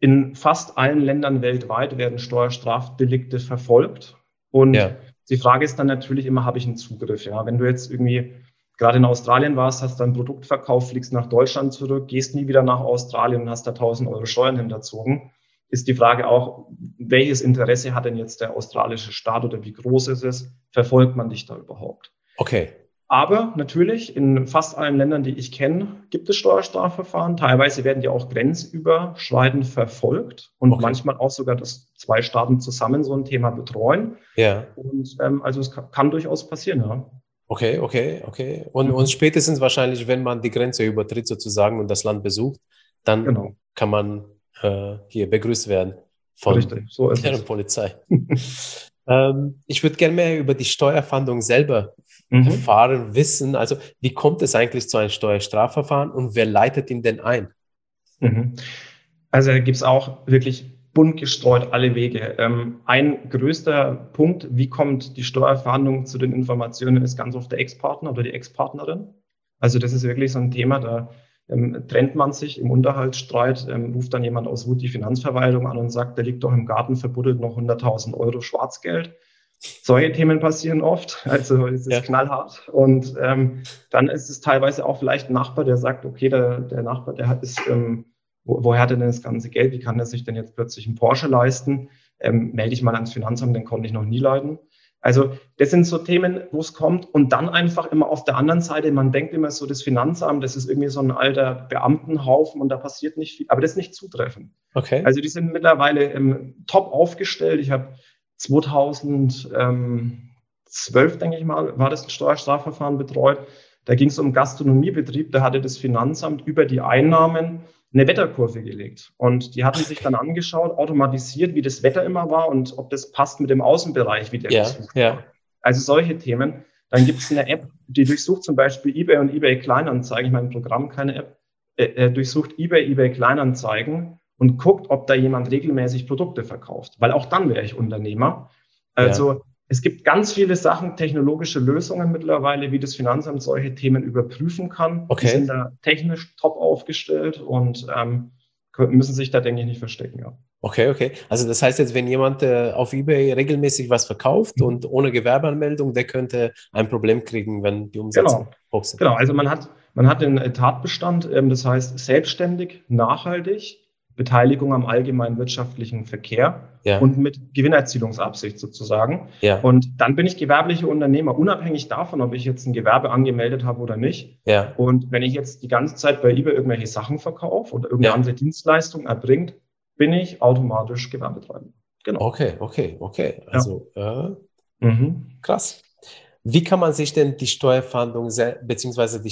in fast allen Ländern weltweit werden Steuerstrafdelikte verfolgt und ja. Die Frage ist dann natürlich immer, habe ich einen Zugriff? Ja, wenn du jetzt irgendwie gerade in Australien warst, hast dein Produkt verkauft, fliegst nach Deutschland zurück, gehst nie wieder nach Australien und hast da 1000 Euro Steuern hinterzogen, ist die Frage auch, welches Interesse hat denn jetzt der australische Staat oder wie groß ist es? Verfolgt man dich da überhaupt? Okay. Aber natürlich, in fast allen Ländern, die ich kenne, gibt es Steuerstrafverfahren. Teilweise werden die auch grenzüberschreitend verfolgt und okay. manchmal auch sogar, dass zwei Staaten zusammen so ein Thema betreuen. Ja. Und ähm, also es kann, kann, durchaus passieren, ja. Okay, okay, okay. Und, und spätestens wahrscheinlich, wenn man die Grenze übertritt sozusagen und das Land besucht, dann genau. kann man äh, hier begrüßt werden von so der Polizei. [LAUGHS] ähm, ich würde gerne mehr über die Steuerfahndung selber mhm. erfahren, wissen. Also wie kommt es eigentlich zu einem Steuerstrafverfahren und wer leitet ihn denn ein? Mhm. Also da gibt es auch wirklich bunt gestreut alle Wege. Ähm, ein größter Punkt, wie kommt die Steuerfahndung zu den Informationen, ist ganz oft der Ex-Partner oder die Ex-Partnerin. Also das ist wirklich so ein Thema, da ähm, trennt man sich im Unterhaltsstreit, ähm, ruft dann jemand aus Wut die Finanzverwaltung an und sagt, der liegt doch im Garten verbuddelt noch 100.000 Euro Schwarzgeld. Solche Themen passieren oft, [LAUGHS] also es ist ja. knallhart. Und ähm, dann ist es teilweise auch vielleicht ein Nachbar, der sagt, okay, der, der Nachbar, der hat ist, ähm, wo, woher hat er denn das ganze Geld? Wie kann er sich denn jetzt plötzlich einen Porsche leisten? Ähm, melde ich mal ans Finanzamt, den konnte ich noch nie leiden. Also das sind so Themen, wo es kommt und dann einfach immer auf der anderen Seite, man denkt immer so, das Finanzamt, das ist irgendwie so ein alter Beamtenhaufen und da passiert nicht viel, aber das ist nicht zutreffend. Okay. Also die sind mittlerweile ähm, top aufgestellt. Ich habe 2012, denke ich mal, war das ein Steuerstrafverfahren betreut. Da ging es um Gastronomiebetrieb. Da hatte das Finanzamt über die Einnahmen eine Wetterkurve gelegt. Und die hatten sich dann angeschaut, automatisiert, wie das Wetter immer war und ob das passt mit dem Außenbereich, wie der ja, gesucht ja. war. Also solche Themen. Dann gibt es eine App, die durchsucht zum Beispiel eBay und eBay Kleinanzeigen. Ich meine, Programm, keine App. Äh, äh, durchsucht eBay, eBay Kleinanzeigen und guckt, ob da jemand regelmäßig Produkte verkauft. Weil auch dann wäre ich Unternehmer. Also ja. Es gibt ganz viele Sachen, technologische Lösungen mittlerweile, wie das Finanzamt solche Themen überprüfen kann. Okay. Die sind da technisch top aufgestellt und ähm, müssen sich da, denke ich, nicht verstecken. Ja. Okay, okay. Also das heißt jetzt, wenn jemand äh, auf eBay regelmäßig was verkauft mhm. und ohne Gewerbeanmeldung, der könnte ein Problem kriegen, wenn die Umsätze genau. hoch sind. Genau, also man hat, man hat den Tatbestand, ähm, das heißt selbstständig, nachhaltig, Beteiligung am allgemeinen wirtschaftlichen Verkehr ja. und mit Gewinnerzielungsabsicht sozusagen. Ja. Und dann bin ich gewerblicher Unternehmer, unabhängig davon, ob ich jetzt ein Gewerbe angemeldet habe oder nicht. Ja. Und wenn ich jetzt die ganze Zeit bei eBay irgendwelche Sachen verkaufe oder irgendeine andere Dienstleistung erbringt, bin ich automatisch Gewerbetreibender. Genau. Okay, okay, okay. Also äh, Mhm. krass. Wie kann man sich denn die Steuerfahndung beziehungsweise die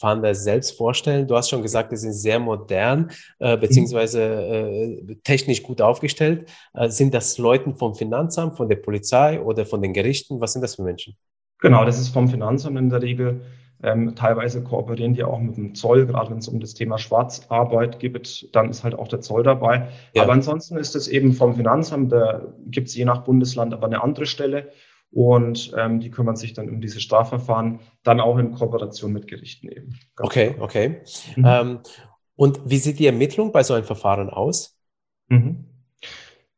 Steuerfahnder selbst vorstellen? Du hast schon gesagt, die sind sehr modern äh, beziehungsweise äh, technisch gut aufgestellt. Äh, sind das Leute vom Finanzamt, von der Polizei oder von den Gerichten? Was sind das für Menschen? Genau, das ist vom Finanzamt in der Regel. Ähm, teilweise kooperieren die auch mit dem Zoll, gerade wenn es um das Thema Schwarzarbeit geht, dann ist halt auch der Zoll dabei. Ja. Aber ansonsten ist es eben vom Finanzamt, da gibt es je nach Bundesland aber eine andere Stelle und ähm, die kümmern sich dann um diese Strafverfahren, dann auch in Kooperation mit Gerichten eben. Ganz Okay, genau. okay. Mhm. Ähm, und wie sieht die Ermittlung bei so einem Verfahren aus? Mhm.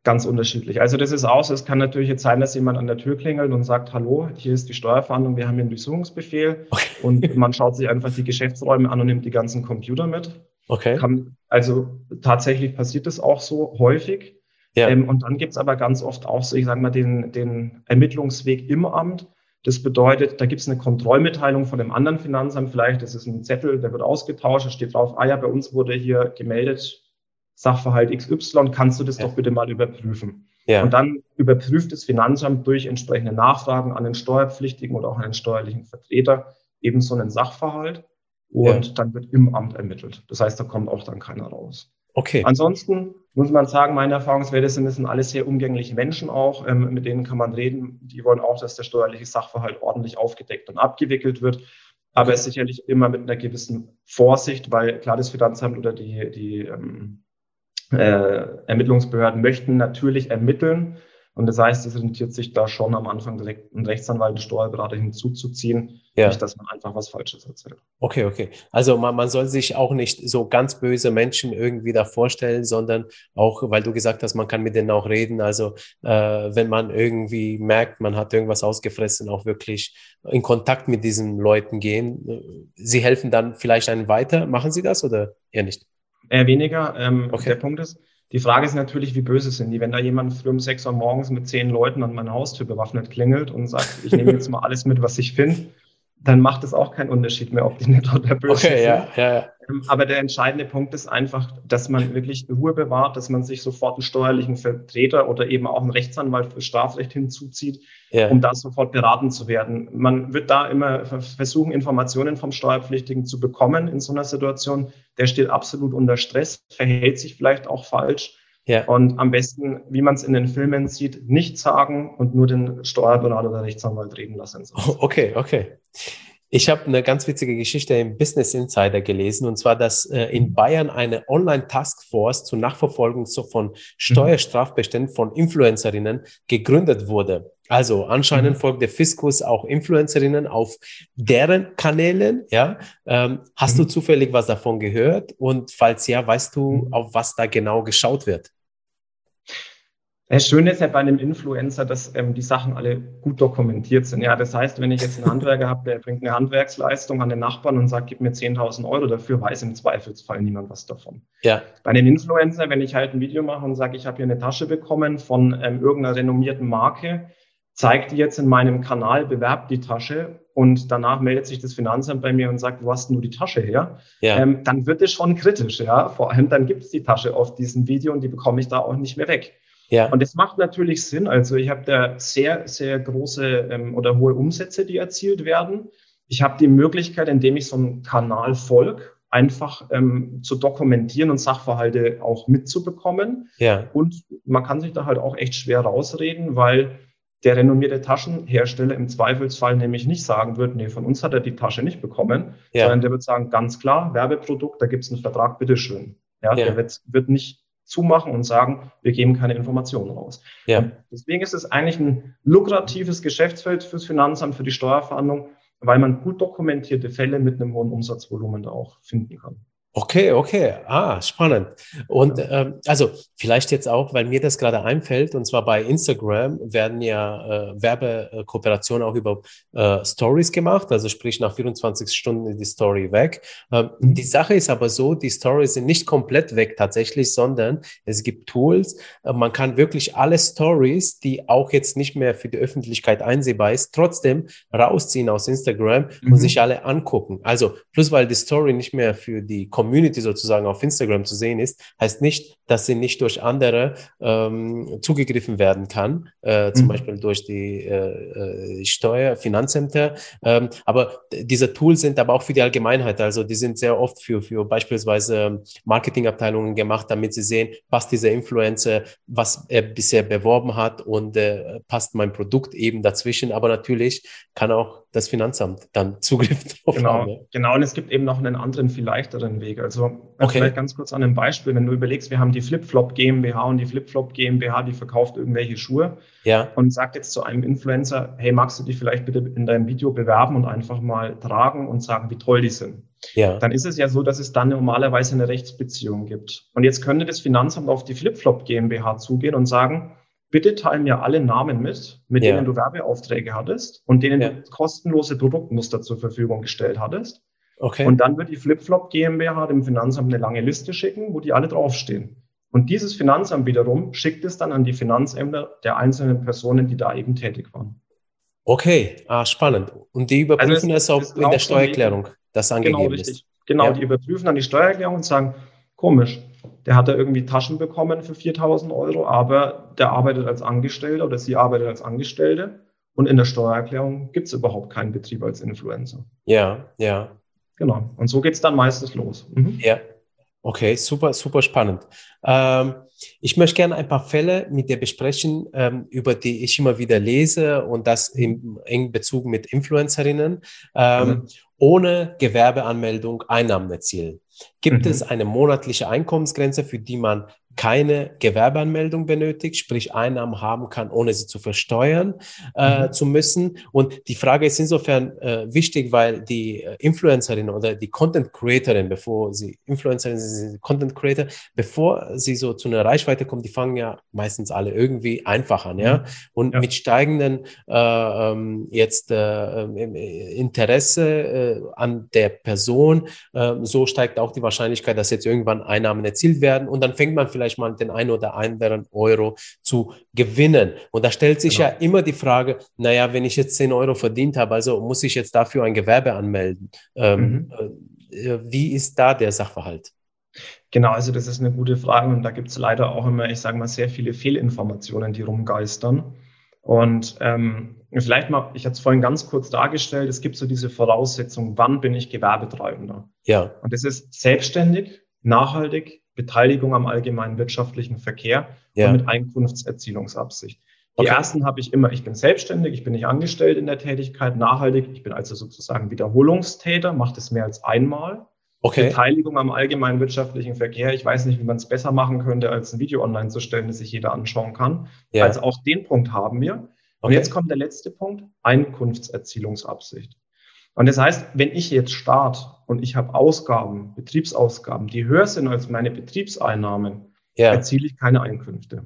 Ganz unterschiedlich. Also das ist auch so, es kann natürlich jetzt sein, dass jemand an der Tür klingelt und sagt, hallo, hier ist die Steuerfahndung, wir haben hier einen Durchsuchungsbefehl Okay. und man schaut sich einfach die Geschäftsräume an und nimmt die ganzen Computer mit. Okay. Kann, also tatsächlich passiert das auch so häufig. Ja. Ähm, und dann gibt's aber ganz oft auch so, ich sage mal, den, den Ermittlungsweg im Amt. Das bedeutet, da gibt's eine Kontrollmitteilung von dem anderen Finanzamt vielleicht. Das ist ein Zettel, der wird ausgetauscht, da steht drauf, ah ja, bei uns wurde hier gemeldet, Sachverhalt XY, kannst du das Ja. doch bitte mal überprüfen? Ja. Und dann überprüft das Finanzamt durch entsprechende Nachfragen an den Steuerpflichtigen oder auch an den steuerlichen Vertreter eben so einen Sachverhalt. Und Ja. dann wird im Amt ermittelt. Das heißt, da kommt auch dann keiner raus. Okay. Ansonsten muss man sagen, meine Erfahrungswerte sind, das sind alles sehr umgängliche Menschen auch, ähm, mit denen kann man reden. Die wollen auch, dass der steuerliche Sachverhalt ordentlich aufgedeckt und abgewickelt wird. Aber sicherlich immer mit einer gewissen Vorsicht, weil klar, das Finanzamt oder die, die ähm, äh, Ermittlungsbehörden möchten natürlich ermitteln. Und das heißt, es rentiert sich da schon am Anfang direkt einen Rechtsanwalt, einen Steuerberater hinzuzuziehen. Ja. Nicht, dass man einfach was Falsches erzählt. Okay, okay. Also man, man soll sich auch nicht so ganz böse Menschen irgendwie da vorstellen, sondern auch, weil du gesagt hast, man kann mit denen auch reden. Also äh, wenn man irgendwie merkt, man hat irgendwas ausgefressen, auch wirklich in Kontakt mit diesen Leuten gehen. Sie helfen dann vielleicht einen weiter. Machen Sie das oder eher nicht? Eher weniger. Ähm, Okay. Der Punkt ist, die Frage ist natürlich, wie böse sind die? Wenn da jemand früh um sechs Uhr morgens mit zehn Leuten an meiner Haustür bewaffnet klingelt und sagt, ich nehme jetzt mal alles mit, was ich finde, dann macht es auch keinen Unterschied mehr, ob die nett oder böse Okay, sind. ja, ja, ja. Ähm, Aber der entscheidende Punkt ist einfach, dass man wirklich Ruhe bewahrt, dass man sich sofort einen steuerlichen Vertreter oder eben auch einen Rechtsanwalt für Strafrecht hinzuzieht, ja. um da sofort beraten zu werden. Man wird da immer ver- versuchen, Informationen vom Steuerpflichtigen zu bekommen in so einer Situation. Der steht absolut unter Stress, verhält sich vielleicht auch falsch. Ja. Und am besten, wie man es in den Filmen sieht, nichts sagen und nur den Steuerberater oder Rechtsanwalt reden lassen. Oh, [LAUGHS] Okay, okay. Ich habe eine ganz witzige Geschichte im Business Insider gelesen, und zwar, dass äh, in Bayern eine Online-Taskforce zur Nachverfolgung so von Steuerstrafbeständen von Influencerinnen gegründet wurde. Also anscheinend Mhm. folgt der Fiskus auch Influencerinnen auf deren Kanälen. Ja, ähm, hast du Mhm. zufällig was davon gehört? Und falls ja, weißt du, Mhm. auf was da genau geschaut wird? Das Schöne ist ja bei einem Influencer, dass ähm, die Sachen alle gut dokumentiert sind. Ja, das heißt, wenn ich jetzt einen Handwerker habe, der bringt eine Handwerksleistung an den Nachbarn und sagt, gib mir 10.000 Euro dafür, weiß im Zweifelsfall niemand was davon. Ja, Bei einem Influencer, wenn ich halt ein Video mache und sage, ich habe hier eine Tasche bekommen von ähm, irgendeiner renommierten Marke, zeigt die jetzt in meinem Kanal, bewerbt die Tasche und danach meldet sich das Finanzamt bei mir und sagt, wo hast denn du die Tasche her? ja, Ähm, dann wird es schon kritisch, ja. Vor allem dann gibt es die Tasche auf diesem Video und die bekomme ich da auch nicht mehr weg. Ja, Und das macht natürlich Sinn. Also ich habe da sehr, sehr große ähm, oder hohe Umsätze, die erzielt werden. Ich habe die Möglichkeit, indem ich so einen Kanal folge, einfach ähm, zu dokumentieren und Sachverhalte auch mitzubekommen. ja, Und man kann sich da halt auch echt schwer rausreden, weil der renommierte Taschenhersteller im Zweifelsfall nämlich nicht sagen wird, nee, von uns hat er die Tasche nicht bekommen, ja, sondern der wird sagen, ganz klar, Werbeprodukt, da gibt es einen Vertrag, bitteschön. Ja, Ja. Der wird, wird nicht zumachen und sagen, wir geben keine Informationen raus. ja. Deswegen ist es eigentlich ein lukratives Geschäftsfeld fürs Finanzamt, für die Steuerverhandlung, weil man gut dokumentierte Fälle mit einem hohen Umsatzvolumen da auch finden kann. Okay, okay. Ah, spannend. Und ähm, also vielleicht jetzt auch, weil mir das gerade einfällt, und zwar bei Instagram werden ja äh, Werbekooperationen auch über äh, Stories gemacht, also sprich nach 24 Stunden die Story weg. Ähm. Die Sache ist aber so, die Stories sind nicht komplett weg tatsächlich, sondern es gibt Tools. Äh, man kann wirklich alle Stories, die auch jetzt nicht mehr für die Öffentlichkeit einsehbar ist, trotzdem rausziehen aus Instagram mhm. und sich alle angucken. Also plus weil die Story nicht mehr für die Community sozusagen auf Instagram zu sehen ist, heißt nicht, dass sie nicht durch andere ähm, zugegriffen werden kann, äh, zum mhm. Beispiel durch die äh, äh, Steuer, Finanzämter. Ähm, aber diese Tools sind aber auch für die Allgemeinheit. Also die sind sehr oft für, für beispielsweise Marketingabteilungen gemacht, damit sie sehen, passt dieser Influencer, was er bisher beworben hat und äh, passt mein Produkt eben dazwischen. Aber natürlich kann auch das Finanzamt dann [LAUGHS] Zugriff drauf genau, haben. Genau, und es gibt eben noch einen anderen, viel leichteren Weg. Also, also okay. vielleicht ganz kurz an einem Beispiel, wenn du überlegst, wir haben die Flipflop GmbH und die Flipflop GmbH, die verkauft irgendwelche Schuhe ja. und sagt jetzt zu einem Influencer, hey, magst du dich vielleicht bitte in deinem Video bewerben und einfach mal tragen und sagen, wie toll die sind. Ja. Dann ist es ja so, dass es dann normalerweise eine Rechtsbeziehung gibt. Und jetzt könnte das Finanzamt auf die Flipflop GmbH zugehen und sagen, bitte teil mir alle Namen mit, mit ja. denen du Werbeaufträge hattest und denen ja. du kostenlose Produktmuster zur Verfügung gestellt hattest. Okay. Und dann wird die Flipflop GmbH dem Finanzamt eine lange Liste schicken, wo die alle draufstehen. Und dieses Finanzamt wiederum schickt es dann an die Finanzämter der einzelnen Personen, die da eben tätig waren. Okay, ah, spannend. Und die überprüfen also es, auch in der Steuererklärung, das genau, angegeben genau, richtig. ist. Genau, ja. die überprüfen dann die Steuererklärung und sagen, komisch, der hat da irgendwie Taschen bekommen für 4000 Euro, aber der arbeitet als Angestellter oder sie arbeitet als Angestellte und in der Steuererklärung gibt es überhaupt keinen Betrieb als Influencer. Ja, ja. Genau. Und so geht es dann meistens los. Mhm. Ja. Okay, super, super spannend. Ähm, ich möchte gerne ein paar Fälle mit dir besprechen, ähm, über die ich immer wieder lese und das im engen Bezug mit Influencerinnen, ähm, mhm. ohne Gewerbeanmeldung Einnahmen erzielen. Gibt mhm. es eine monatliche Einkommensgrenze, für die man keine Gewerbeanmeldung benötigt, sprich Einnahmen haben kann, ohne sie zu versteuern äh, mhm. zu müssen. Und die Frage ist insofern äh, wichtig, weil die äh, Influencerin oder die Content Creatorin, bevor sie Influencerin sind, Content Creator, bevor sie so zu einer Reichweite kommen, die fangen ja meistens alle irgendwie einfach an, ja. Mhm. Und ja. mit steigenden äh, ähm, jetzt äh, Interesse äh, an der Person, äh, so steigt auch die Wahrscheinlichkeit, dass jetzt irgendwann Einnahmen erzielt werden und dann fängt man vielleicht mal den einen oder anderen Euro zu gewinnen. Und da stellt sich genau. ja immer die Frage, naja, wenn ich jetzt 10 Euro verdient habe, also muss ich jetzt dafür ein Gewerbe anmelden. Ähm, mhm. äh, wie ist da der Sachverhalt? Genau, also das ist eine gute Frage und da gibt es leider auch immer, ich sage mal, sehr viele Fehlinformationen, die rumgeistern. Und ähm, vielleicht mal, ich hatte es vorhin ganz kurz dargestellt, es gibt so diese Voraussetzung, wann bin ich Gewerbetreibender? Ja. Und das ist selbstständig, nachhaltig, Beteiligung am allgemeinen wirtschaftlichen Verkehr ja. und mit Einkunftserzielungsabsicht. Die okay. ersten habe ich immer, ich bin selbstständig, ich bin nicht angestellt in der Tätigkeit, nachhaltig, ich bin also sozusagen Wiederholungstäter, mache das mehr als einmal. Okay. Beteiligung am allgemeinen wirtschaftlichen Verkehr. Ich weiß nicht, wie man es besser machen könnte, als ein Video online zu stellen, das sich jeder anschauen kann. Ja. Also auch den Punkt haben wir. Und okay. jetzt kommt der letzte Punkt, Einkunftserzielungsabsicht. Und das heißt, wenn ich jetzt starte und ich habe Ausgaben, Betriebsausgaben, die höher sind als meine Betriebseinnahmen, ja. erziele ich keine Einkünfte.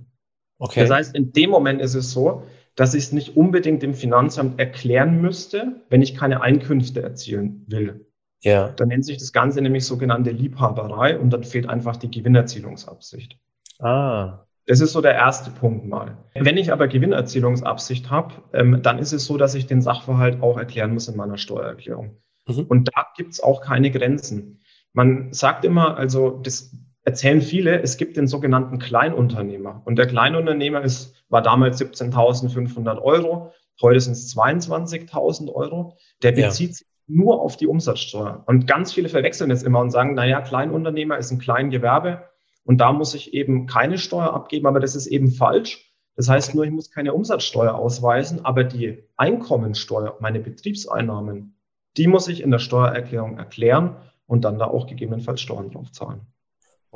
Okay. Das heißt, in dem Moment ist es so, dass ich es nicht unbedingt dem Finanzamt erklären müsste, wenn ich keine Einkünfte erzielen will. Ja. Dann nennt sich das Ganze nämlich sogenannte Liebhaberei und dann fehlt einfach die Gewinnerzielungsabsicht. Ah. Das ist so der erste Punkt mal. Wenn ich aber Gewinnerzielungsabsicht habe, ähm, dann ist es so, dass ich den Sachverhalt auch erklären muss in meiner Steuererklärung. Mhm. Und da gibt es auch keine Grenzen. Man sagt immer, also das erzählen viele, es gibt den sogenannten Kleinunternehmer. Und der Kleinunternehmer ist, war damals 17.500 Euro, heute sind es 22.000 Euro. Der bezieht ja. sich nur auf die Umsatzsteuer. Und ganz viele verwechseln das immer und sagen, naja, Kleinunternehmer ist ein Kleingewerbe und da muss ich eben keine Steuer abgeben, aber das ist eben falsch. Das heißt nur, ich muss keine Umsatzsteuer ausweisen, aber die Einkommensteuer, meine Betriebseinnahmen, die muss ich in der Steuererklärung erklären und dann da auch gegebenenfalls Steuern drauf zahlen.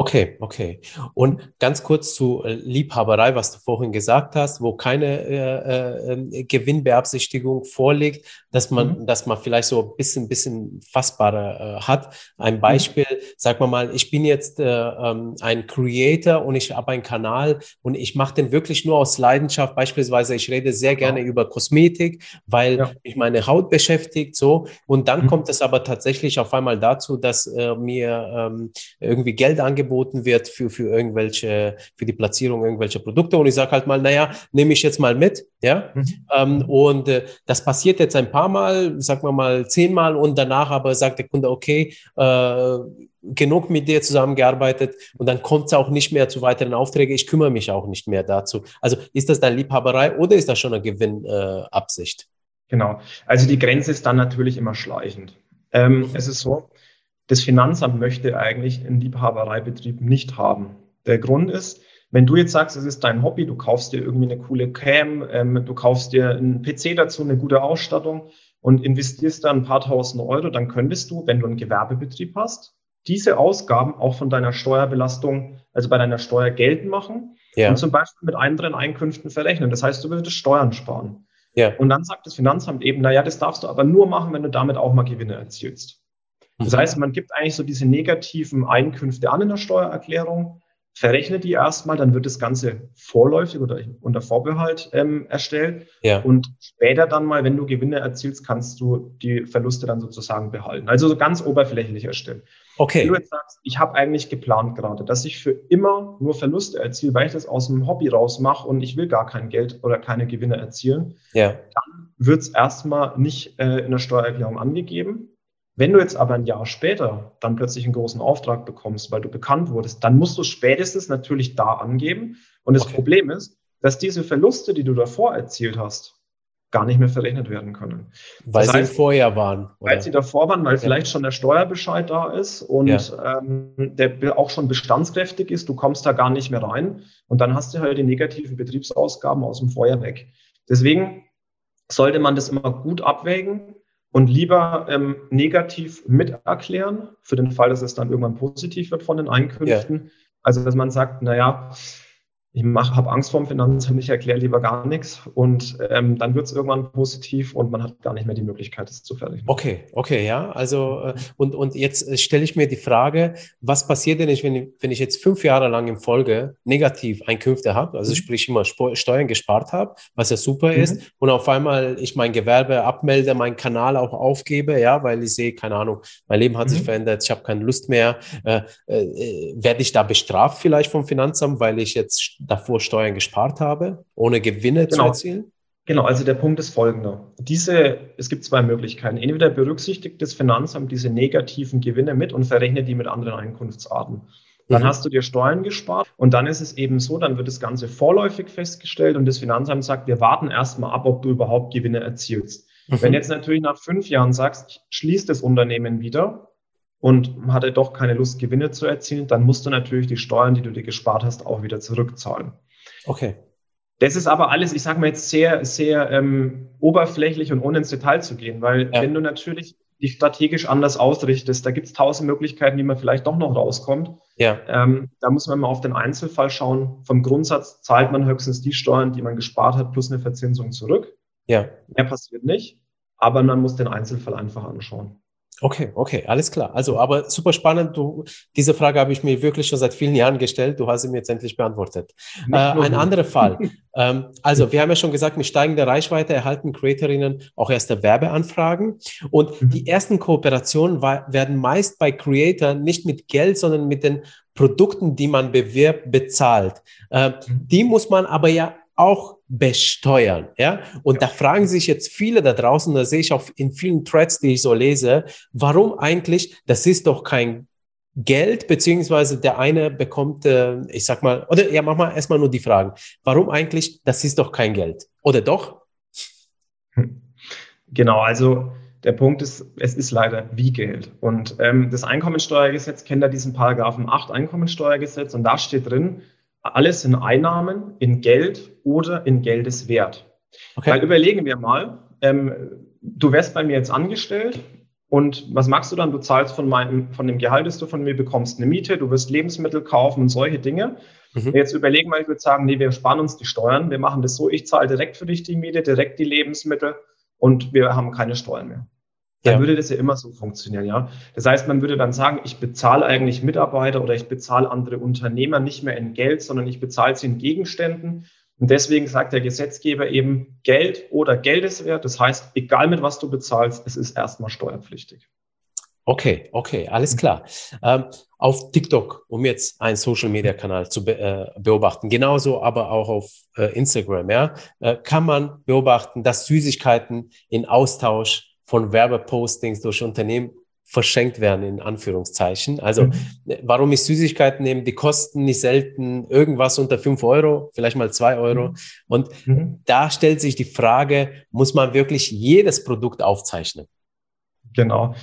Okay, okay. Und ganz kurz zu äh, Liebhaberei, was du vorhin gesagt hast, wo keine äh, äh, Gewinnbeabsichtigung vorliegt, dass man, mhm. dass man vielleicht so ein bisschen, bisschen fassbarer äh, hat. Ein. Beispiel, mhm. sag mal mal, ich bin jetzt äh, ähm, ein Creator und ich habe einen Kanal und ich mache den wirklich nur aus Leidenschaft. Beispielsweise, ich rede sehr gerne ja. über Kosmetik, weil ja. mich meine Haut beschäftigt, so. Und dann mhm. kommt es aber tatsächlich auf einmal dazu, dass äh, mir ähm, irgendwie Geld angeboten angeboten wird für, für irgendwelche, für die Platzierung irgendwelcher Produkte. Und ich sage halt mal, naja, nehme ich jetzt mal mit, ja. Mhm. Ähm, und äh, das passiert jetzt ein paar Mal, sagen wir mal zehnmal und danach aber sagt der Kunde, okay, äh, genug mit dir zusammengearbeitet und dann kommt es auch nicht mehr zu weiteren Aufträgen. Ich kümmere mich auch nicht mehr dazu. Also ist das dann Liebhaberei oder ist das schon eine Gewinnabsicht? Äh, genau. Also die Grenze ist dann natürlich immer schleichend. Ähm, es ist so, das Finanzamt möchte eigentlich einen Liebhabereibetrieb nicht haben. Der Grund ist, wenn du jetzt sagst, es ist dein Hobby, du kaufst dir irgendwie eine coole Cam, ähm, du kaufst dir einen PC dazu, eine gute Ausstattung und investierst da ein paar tausend Euro, dann könntest du, wenn du einen Gewerbebetrieb hast, diese Ausgaben auch von deiner Steuerbelastung, also bei deiner Steuer geltend machen ja. und zum Beispiel mit anderen Einkünften verrechnen. Das heißt, du würdest Steuern sparen. Ja. Und dann sagt das Finanzamt eben, na ja, das darfst du aber nur machen, wenn du damit auch mal Gewinne erzielst. Das mhm. heißt, man gibt eigentlich so diese negativen Einkünfte an in der Steuererklärung, verrechnet die erstmal, dann wird das Ganze vorläufig oder unter Vorbehalt ähm, erstellt. Ja. Und später dann mal, wenn du Gewinne erzielst, kannst du die Verluste dann sozusagen behalten. Also so ganz oberflächlich erstellen. Okay. Wenn du jetzt sagst, ich habe eigentlich geplant gerade, dass ich für immer nur Verluste erziele, weil ich das aus dem Hobby rausmache und ich will gar kein Geld oder keine Gewinne erzielen, ja. dann wird es erstmal nicht äh, in der Steuererklärung angegeben. Wenn du jetzt aber ein Jahr später dann plötzlich einen großen Auftrag bekommst, weil du bekannt wurdest, dann musst du spätestens natürlich da angeben. Und das okay. Problem ist, dass diese Verluste, die du davor erzielt hast, gar nicht mehr verrechnet werden können. Weil das heißt, sie vorher waren. Oder? Weil sie davor waren, weil ja. vielleicht schon der Steuerbescheid da ist und ja. ähm, der auch schon bestandskräftig ist. Du kommst da gar nicht mehr rein und dann hast du halt die negativen Betriebsausgaben aus dem Vorjahr weg. Deswegen sollte man das immer gut abwägen und lieber ähm, negativ miterklären, für den Fall, dass es dann irgendwann positiv wird von den Einkünften. Ja. Also, dass man sagt, naja, ich habe Angst vor dem Finanzamt, ich erkläre lieber gar nichts und ähm, dann wird es irgendwann positiv und man hat gar nicht mehr die Möglichkeit, es zu verrechnen. Okay, okay, ja. Also äh, und, und jetzt äh, stelle ich mir die Frage, was passiert denn, wenn, wenn ich jetzt fünf Jahre lang in Folge negativ Einkünfte habe, also mhm. sprich immer Steuern gespart habe, was ja super mhm. ist, und auf einmal ich mein Gewerbe abmelde, meinen Kanal auch aufgebe, ja, weil ich sehe, keine Ahnung, mein Leben hat mhm. sich verändert, ich habe keine Lust mehr, äh, äh, werde ich da bestraft vielleicht vom Finanzamt, weil ich jetzt davor Steuern gespart habe, ohne Gewinne genau. zu erzielen? Genau, also der Punkt ist folgender. Diese, es gibt zwei Möglichkeiten. Entweder berücksichtigt das Finanzamt diese negativen Gewinne mit und verrechnet die mit anderen Einkunftsarten. Dann mhm. hast du dir Steuern gespart und dann ist es eben so, dann wird das Ganze vorläufig festgestellt und das Finanzamt sagt, wir warten erstmal ab, ob du überhaupt Gewinne erzielst. Mhm. Wenn jetzt natürlich nach fünf Jahren sagst, schließt das Unternehmen wieder und hatte doch keine Lust, Gewinne zu erzielen, dann musst du natürlich die Steuern, die du dir gespart hast, auch wieder zurückzahlen. Okay. Das ist aber alles, ich sage mal jetzt sehr, sehr ähm, oberflächlich und ohne ins Detail zu gehen, weil ja. wenn du natürlich die strategisch anders ausrichtest, da gibt es tausend Möglichkeiten, wie man vielleicht doch noch rauskommt. Ja. Ähm, da muss man mal auf den Einzelfall schauen. Vom Grundsatz zahlt man höchstens die Steuern, die man gespart hat, plus eine Verzinsung zurück. Ja. Mehr passiert nicht, aber man muss den Einzelfall einfach anschauen. Okay, okay, alles klar. Also, aber super spannend. Du, diese Frage habe ich mir wirklich schon seit vielen Jahren gestellt. Du hast sie mir jetzt endlich beantwortet. Äh, ein anderer Fall. [LAUGHS] ähm, also, wir haben ja schon gesagt, mit steigender Reichweite erhalten Creatorinnen auch erste Werbeanfragen. Und mhm. die ersten Kooperationen war, werden meist bei Creator nicht mit Geld, sondern mit den Produkten, die man bewirbt, bezahlt. Äh, die muss man aber ja auch besteuern. Ja? Und ja. da fragen sich jetzt viele da draußen, da sehe ich auch in vielen Threads, die ich so lese, warum eigentlich, das ist doch kein Geld, beziehungsweise der eine bekommt, äh, ich sag mal, oder ja, mach mal erstmal nur die Fragen. Warum eigentlich, das ist doch kein Geld? Oder doch? Genau, also der Punkt ist, es ist leider wie Geld. Und ähm, das Einkommensteuergesetz kennt ja diesen Paragraphen 8 Einkommensteuergesetz und da steht drin, alles in Einnahmen, in Geld oder in Geldeswert. Okay. Weil überlegen wir mal, ähm, du wärst bei mir jetzt angestellt Und was machst du dann? Du zahlst von meinem, von dem Gehalt, das du von mir bekommst, eine Miete, du wirst Lebensmittel kaufen und solche Dinge. Mhm. Jetzt überlegen wir, ich würde sagen, nee, wir sparen uns die Steuern. Wir machen das so, ich zahle direkt für dich die Miete, direkt die Lebensmittel und wir haben keine Steuern mehr. Dann ja. würde das ja immer so funktionieren, ja. Das heißt, man würde dann sagen, ich bezahle eigentlich Mitarbeiter oder ich bezahle andere Unternehmer nicht mehr in Geld, sondern ich bezahle sie in Gegenständen. Und deswegen sagt der Gesetzgeber eben Geld oder Geldeswert. Das heißt, egal mit was du bezahlst, es ist erstmal steuerpflichtig. Okay, okay, alles klar. Ähm, auf TikTok, um jetzt einen Social-Media-Kanal zu be äh, beobachten, genauso aber auch auf äh, Instagram, ja, äh, kann man beobachten, dass Süßigkeiten in Austausch von Werbepostings durch Unternehmen verschenkt werden, in Anführungszeichen. Also, mhm. warum ich Süßigkeiten nehme, die kosten nicht selten irgendwas unter fünf Euro, vielleicht mal zwei Euro. Mhm. Und mhm. da stellt sich die Frage, muss man wirklich jedes Produkt aufzeichnen? Genau.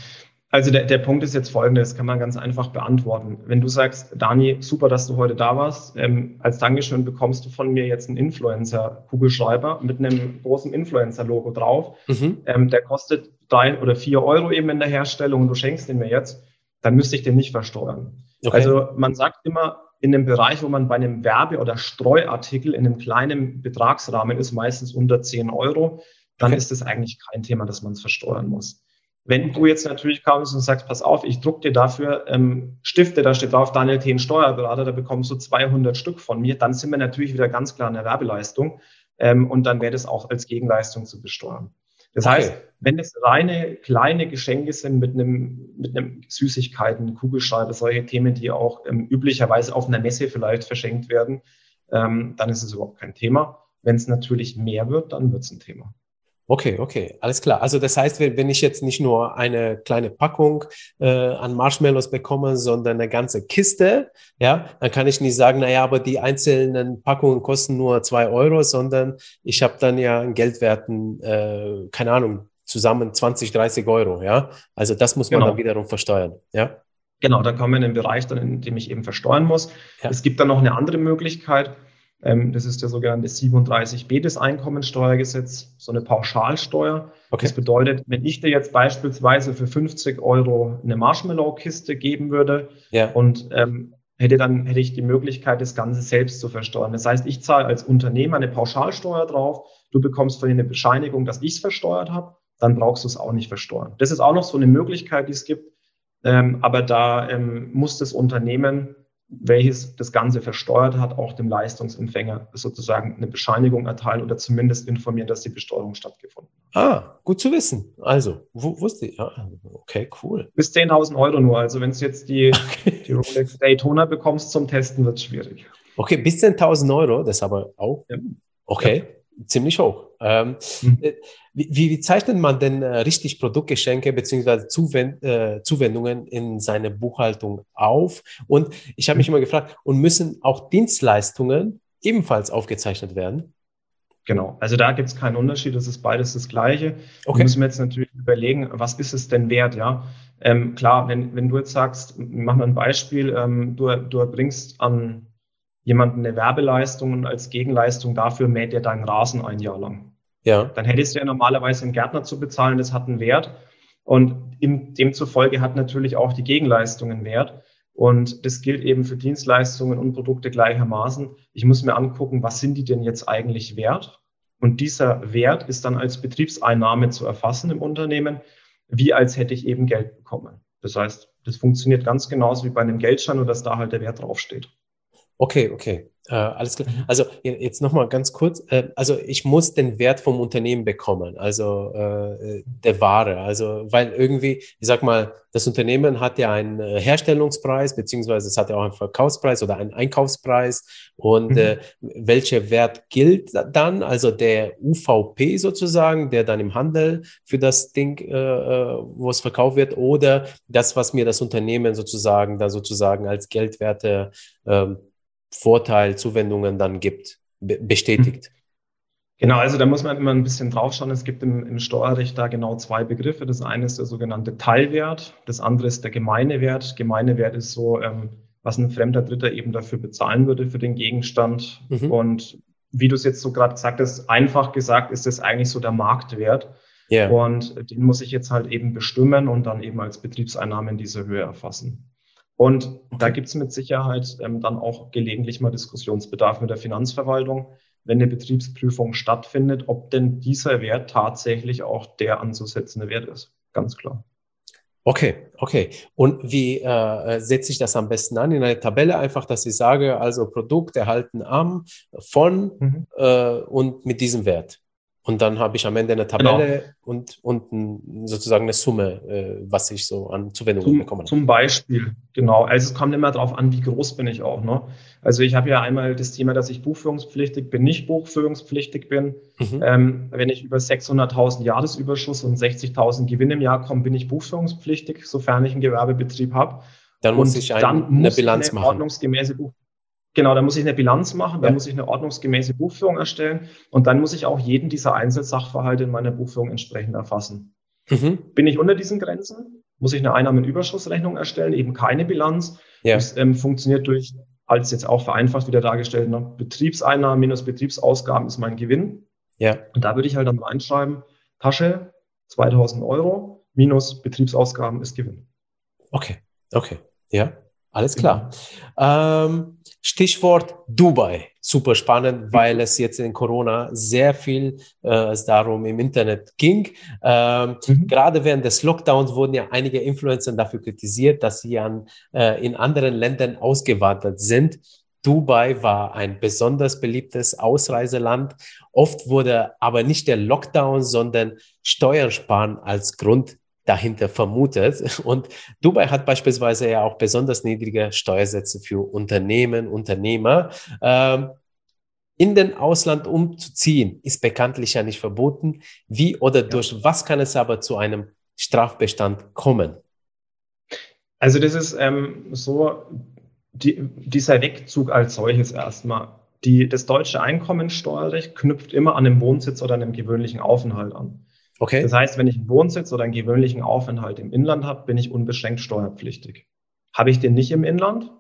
Also der, der Punkt ist jetzt folgendes, kann man ganz einfach beantworten. Wenn du sagst, Dani, super, dass du heute da warst, ähm, als Dankeschön bekommst du von mir jetzt einen Influencer-Kugelschreiber mit einem großen Influencer-Logo drauf. Mhm. Ähm, der kostet drei oder vier Euro eben in der Herstellung und du schenkst den mir jetzt, dann müsste ich den nicht versteuern. Okay. Also man sagt immer, in dem Bereich, wo man bei einem Werbe- oder Streuartikel in einem kleinen Betragsrahmen ist, meistens unter 10 Euro, dann okay. ist es eigentlich kein Thema, dass man es versteuern muss. Wenn du jetzt natürlich kommst und sagst, pass auf, ich druck dir dafür ähm, Stifte, da steht drauf Daniel Thien Steuerberater, da bekommst du 200 Stück von mir, dann sind wir natürlich wieder ganz klar in der Werbeleistung ähm, und dann wäre das auch als Gegenleistung zu besteuern. Das okay. heißt, wenn es reine kleine Geschenke sind mit einem, mit einem Süßigkeiten, Kugelschreiber, solche Themen, die auch ähm, üblicherweise auf einer Messe vielleicht verschenkt werden, ähm, dann ist es überhaupt kein Thema. Wenn es natürlich mehr wird, dann wird es ein Thema. Okay, okay, alles klar. Also das heißt, wenn ich jetzt nicht nur eine kleine Packung äh, an Marshmallows bekomme, sondern eine ganze Kiste, ja, dann kann ich nicht sagen, naja, aber die einzelnen Packungen kosten nur zwei Euro, sondern ich habe dann ja einen Geldwerten, äh, keine Ahnung, zusammen 20, 30 Euro, ja. Also das muss man genau. dann wiederum versteuern, ja. Genau, da kommen wir in den Bereich dann, in dem ich eben versteuern muss. Ja. Es gibt dann noch eine andere Möglichkeit das ist der sogenannte 37b des Einkommensteuergesetz, so eine Pauschalsteuer. Okay. Das bedeutet, wenn ich dir jetzt beispielsweise für 50 Euro eine Marshmallow-Kiste geben würde ja. und ähm, hätte dann hätte ich die Möglichkeit, das Ganze selbst zu versteuern. Das heißt, ich zahle als Unternehmer eine Pauschalsteuer drauf, du bekommst von dir eine Bescheinigung, dass ich es versteuert habe, dann brauchst du es auch nicht versteuern. Das ist auch noch so eine Möglichkeit, die es gibt. Ähm, aber da ähm, muss das Unternehmen welches das Ganze versteuert hat, auch dem Leistungsempfänger sozusagen eine Bescheinigung erteilen oder zumindest informieren, dass die Besteuerung stattgefunden hat. Ah, gut zu wissen. Also, wusste ich? Ja, okay, cool. Bis 10.000 Euro nur. Also, wenn du jetzt die, [LAUGHS] okay. die Rolex Daytona bekommst zum Testen, wird es schwierig. Okay, bis 10.000 Euro, das aber auch. Ja. Okay. Ja ziemlich hoch. Ähm, mhm. Äh, wie, wie, zeichnet man denn äh, richtig Produktgeschenke bzw. Zuwend, äh, Zuwendungen in seine Buchhaltung auf? Und ich habe mich mhm. immer gefragt, und müssen auch Dienstleistungen ebenfalls aufgezeichnet werden? Genau, also da gibt es keinen Unterschied, das ist beides das Gleiche. Okay. Wir müssen jetzt natürlich überlegen, was ist es denn wert, ja? Ähm, klar, wenn, wenn du jetzt sagst, machen wir ein Beispiel, ähm, du, du erbringst an jemanden eine Werbeleistung und als Gegenleistung dafür mäht er deinen Rasen ein Jahr lang. Ja. Dann hättest du ja normalerweise einen Gärtner zu bezahlen, das hat einen Wert. Und in, demzufolge hat natürlich auch die Gegenleistung einen Wert. Und das gilt eben für Dienstleistungen und Produkte gleichermaßen. Ich muss mir angucken, was sind die denn jetzt eigentlich wert? Und dieser Wert ist dann als Betriebseinnahme zu erfassen im Unternehmen, wie als hätte ich eben Geld bekommen. Das heißt, das funktioniert ganz genauso wie bei einem Geldschein, nur dass da halt der Wert draufsteht. Okay, okay. Äh, alles klar. Mhm. Also jetzt nochmal ganz kurz. Äh, also ich muss den Wert vom Unternehmen bekommen, also äh, der Ware. Also weil irgendwie, ich sag mal, das Unternehmen hat ja einen äh, Herstellungspreis, beziehungsweise es hat ja auch einen Verkaufspreis oder einen Einkaufspreis. Und mhm. äh, welcher Wert gilt dann? Also der UVP sozusagen, der dann im Handel für das Ding, äh, äh, wo es verkauft wird, oder das, was mir das Unternehmen sozusagen da sozusagen als Geldwerte äh, Vorteil, Zuwendungen dann gibt, bestätigt. Genau, also da muss man immer ein bisschen draufschauen. Es gibt im, im, Steuerrecht da genau zwei Begriffe. Das eine ist der sogenannte Teilwert, das andere ist der gemeine Wert. Gemeine Wert ist so, ähm, was ein fremder Dritter eben dafür bezahlen würde für den Gegenstand. Mhm. Und wie du es jetzt so gerade gesagt hast, einfach gesagt ist das eigentlich so der Marktwert. Yeah. Und den muss ich jetzt halt eben bestimmen und dann eben als Betriebseinnahme in dieser Höhe erfassen. Und okay. da gibt es mit Sicherheit ähm, dann auch gelegentlich mal Diskussionsbedarf mit der Finanzverwaltung, wenn eine Betriebsprüfung stattfindet, ob denn dieser Wert tatsächlich auch der anzusetzende Wert ist. Ganz klar. Okay, okay. Und wie äh, setze ich das am besten an? In einer Tabelle einfach, dass ich sage, also Produkt erhalten am, von mhm. äh, und mit diesem Wert. Und dann habe ich am Ende eine Tabelle genau. und, und sozusagen eine Summe, äh, was ich so an Zuwendungen zum, bekomme. Zum Beispiel, genau. Also es kommt immer darauf an, wie groß bin ich auch. Ne? Also ich habe ja einmal das Thema, dass ich buchführungspflichtig bin, nicht buchführungspflichtig bin. Mhm. Ähm, wenn ich über 600.000 Jahresüberschuss und 60.000 Gewinn im Jahr komme, bin ich buchführungspflichtig, sofern ich einen Gewerbebetrieb habe. Dann muss und ich ein, dann eine Bilanz eine machen. Ordnungsgemäße Buch Genau, da muss ich eine Bilanz machen, da ja. muss ich eine ordnungsgemäße Buchführung erstellen und dann muss ich auch jeden dieser Einzelsachverhalte in meiner Buchführung entsprechend erfassen. Mhm. Bin ich unter diesen Grenzen, muss ich eine Einnahmenüberschussrechnung erstellen, eben keine Bilanz. Ja. Das ähm, funktioniert durch, als jetzt auch vereinfacht wieder dargestellt, ne, Betriebseinnahmen minus Betriebsausgaben ist mein Gewinn. Ja. Und da würde ich halt dann reinschreiben, Tasche 2000 Euro minus Betriebsausgaben ist Gewinn. Okay, okay, ja, alles klar. Genau. Ähm, Stichwort Dubai. Super spannend, weil es jetzt in Corona sehr viel äh, es darum im Internet ging. Ähm, mhm. Gerade während des Lockdowns wurden ja einige Influencer dafür kritisiert, dass sie an, äh, in anderen Ländern ausgewandert sind. Dubai war ein besonders beliebtes Ausreiseland. Oft wurde aber nicht der Lockdown, sondern Steuern sparen als Grund dahinter vermutet. Und Dubai hat beispielsweise ja auch besonders niedrige Steuersätze für Unternehmen, Unternehmer. Ähm, in den Ausland umzuziehen ist bekanntlich ja nicht verboten. Wie oder ja. durch was kann es aber zu einem Strafbestand kommen? Also das ist ähm, so, die, dieser Wegzug als solches erstmal. Die, das deutsche Einkommensteuerrecht knüpft immer an den Wohnsitz oder einem gewöhnlichen Aufenthalt an. Okay. Das heißt, wenn ich einen Wohnsitz oder einen gewöhnlichen Aufenthalt im Inland habe, bin ich unbeschränkt steuerpflichtig. Habe ich den nicht im Inland,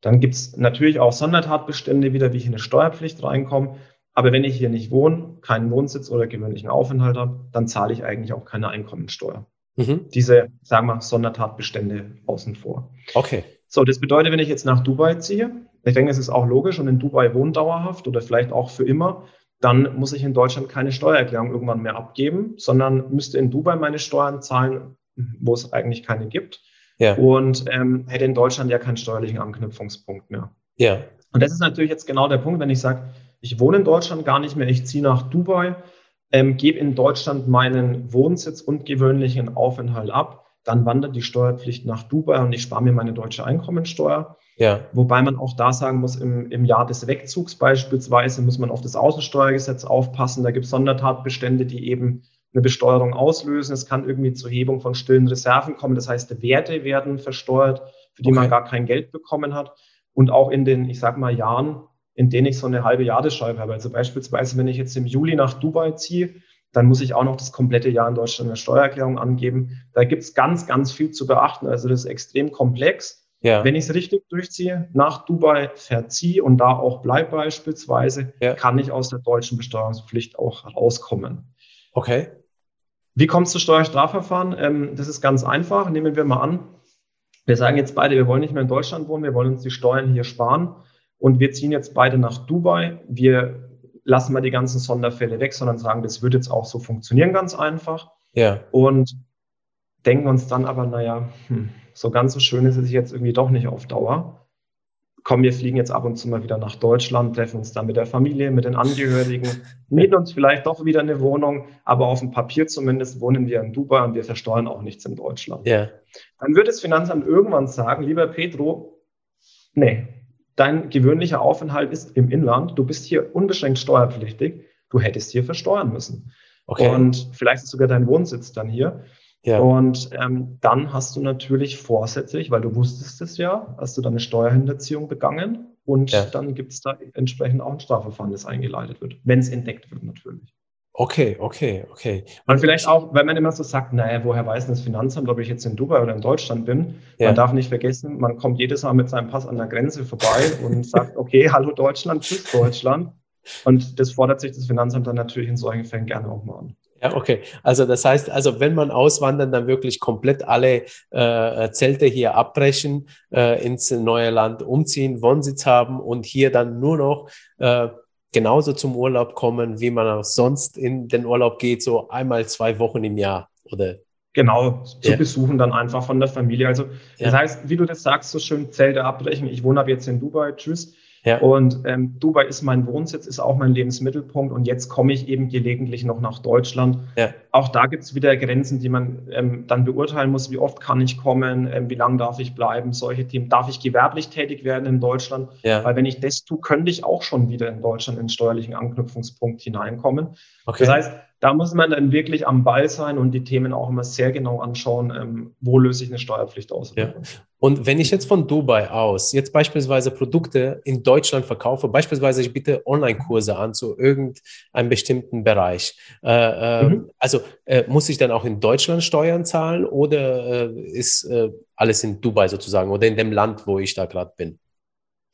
dann gibt es natürlich auch Sondertatbestände wieder, wie ich in eine Steuerpflicht reinkomme. Aber wenn ich hier nicht wohne, keinen Wohnsitz oder gewöhnlichen Aufenthalt habe, dann zahle ich eigentlich auch keine Einkommensteuer. Mhm. Diese, sagen wir, Sondertatbestände außen vor. Okay. So, das bedeutet, wenn ich jetzt nach Dubai ziehe, ich denke, es ist auch logisch und in Dubai wohnt dauerhaft oder vielleicht auch für immer, dann muss ich in Deutschland keine Steuererklärung irgendwann mehr abgeben, sondern müsste in Dubai meine Steuern zahlen, wo es eigentlich keine gibt. Ja. Und ähm, hätte in Deutschland ja keinen steuerlichen Anknüpfungspunkt mehr. Ja. Und das ist natürlich jetzt genau der Punkt, wenn ich sage, ich wohne in Deutschland gar nicht mehr, ich ziehe nach Dubai, ähm, gebe in Deutschland meinen Wohnsitz und gewöhnlichen Aufenthalt ab, dann wandert die Steuerpflicht nach Dubai und ich spare mir meine deutsche Einkommensteuer. Ja. Wobei man auch da sagen muss, im, im Jahr des Wegzugs beispielsweise muss man auf das Außensteuergesetz aufpassen. Da gibt es Sondertatbestände, die eben eine Besteuerung auslösen. Es kann irgendwie zur Hebung von stillen Reserven kommen. Das heißt, Werte werden versteuert, für die okay. man gar kein Geld bekommen hat. Und auch in den, ich sag mal, Jahren, in denen ich so eine halbe Jahresscheibe habe. Also beispielsweise, wenn ich jetzt im Juli nach Dubai ziehe, dann muss ich auch noch das komplette Jahr in Deutschland eine Steuererklärung angeben. Da gibt es ganz, ganz viel zu beachten. Also das ist extrem komplex. Ja. Wenn ich es richtig durchziehe, nach Dubai verziehe und da auch bleibe beispielsweise, ja. kann ich aus der deutschen Besteuerungspflicht auch rauskommen. Okay. Wie kommt es zu Steuerstrafverfahren? Ähm, das ist ganz einfach. Nehmen wir mal an, wir sagen jetzt beide, wir wollen nicht mehr in Deutschland wohnen, wir wollen uns die Steuern hier sparen und wir ziehen jetzt beide nach Dubai. Wir lassen mal die ganzen Sonderfälle weg, sondern sagen, das wird jetzt auch so funktionieren, ganz einfach. Ja. Und denken uns dann aber, naja, hm, so ganz so schön ist es jetzt irgendwie doch nicht auf Dauer. Komm, wir fliegen jetzt ab und zu mal wieder nach Deutschland, treffen uns dann mit der Familie, mit den Angehörigen, [LAUGHS] mieten uns vielleicht doch wieder eine Wohnung, aber auf dem Papier zumindest wohnen wir in Dubai und wir versteuern auch nichts in Deutschland. Ja. Dann wird das Finanzamt irgendwann sagen, lieber Pedro, nee, dein gewöhnlicher Aufenthalt ist im Inland, du bist hier unbeschränkt steuerpflichtig, du hättest hier versteuern müssen. Okay. Und vielleicht ist sogar dein Wohnsitz dann hier. Ja. Und ähm, dann hast du natürlich vorsätzlich, weil du wusstest es ja, hast du dann eine Steuerhinterziehung begangen und ja. dann gibt es da entsprechend auch ein Strafverfahren, das eingeleitet wird, wenn es entdeckt wird natürlich. Okay, okay, okay. Und vielleicht auch, wenn man immer so sagt, naja, woher weiß denn das Finanzamt, ob ich jetzt in Dubai oder in Deutschland bin? Ja. Man darf nicht vergessen, man kommt jedes Mal mit seinem Pass an der Grenze vorbei und [LAUGHS] sagt, okay, hallo Deutschland, tschüss Deutschland. Und das fordert sich das Finanzamt dann natürlich in solchen Fällen gerne auch mal an. Ja, okay. Also das heißt, also wenn man auswandern, dann wirklich komplett alle äh, Zelte hier abbrechen, äh, ins neue Land umziehen, Wohnsitz haben und hier dann nur noch äh, genauso zum Urlaub kommen, wie man auch sonst in den Urlaub geht, so einmal zwei Wochen im Jahr oder Genau, zu ja. besuchen dann einfach von der Familie. Also das ja. heißt, wie du das sagst, so schön Zelte abbrechen. Ich wohne ab jetzt in Dubai, tschüss. Ja. Und ähm, Dubai ist mein Wohnsitz, ist auch mein Lebensmittelpunkt und jetzt komme ich eben gelegentlich noch nach Deutschland. Ja. Auch da gibt es wieder Grenzen, die man ähm, dann beurteilen muss. Wie oft kann ich kommen? Ähm, wie lange darf ich bleiben? Solche Themen. Darf ich gewerblich tätig werden in Deutschland? Ja. Weil wenn ich das tue, könnte ich auch schon wieder in Deutschland in den steuerlichen Anknüpfungspunkt hineinkommen. Okay. Das heißt, da muss man dann wirklich am Ball sein und die Themen auch immer sehr genau anschauen, ähm, wo löse ich eine Steuerpflicht aus. Ja. Und wenn ich jetzt von Dubai aus jetzt beispielsweise Produkte in Deutschland verkaufe, beispielsweise ich biete Online-Kurse an zu irgendeinem bestimmten Bereich, äh, äh, mhm. also äh, muss ich dann auch in Deutschland Steuern zahlen oder äh, ist äh, alles in Dubai sozusagen oder in dem Land, wo ich da gerade bin?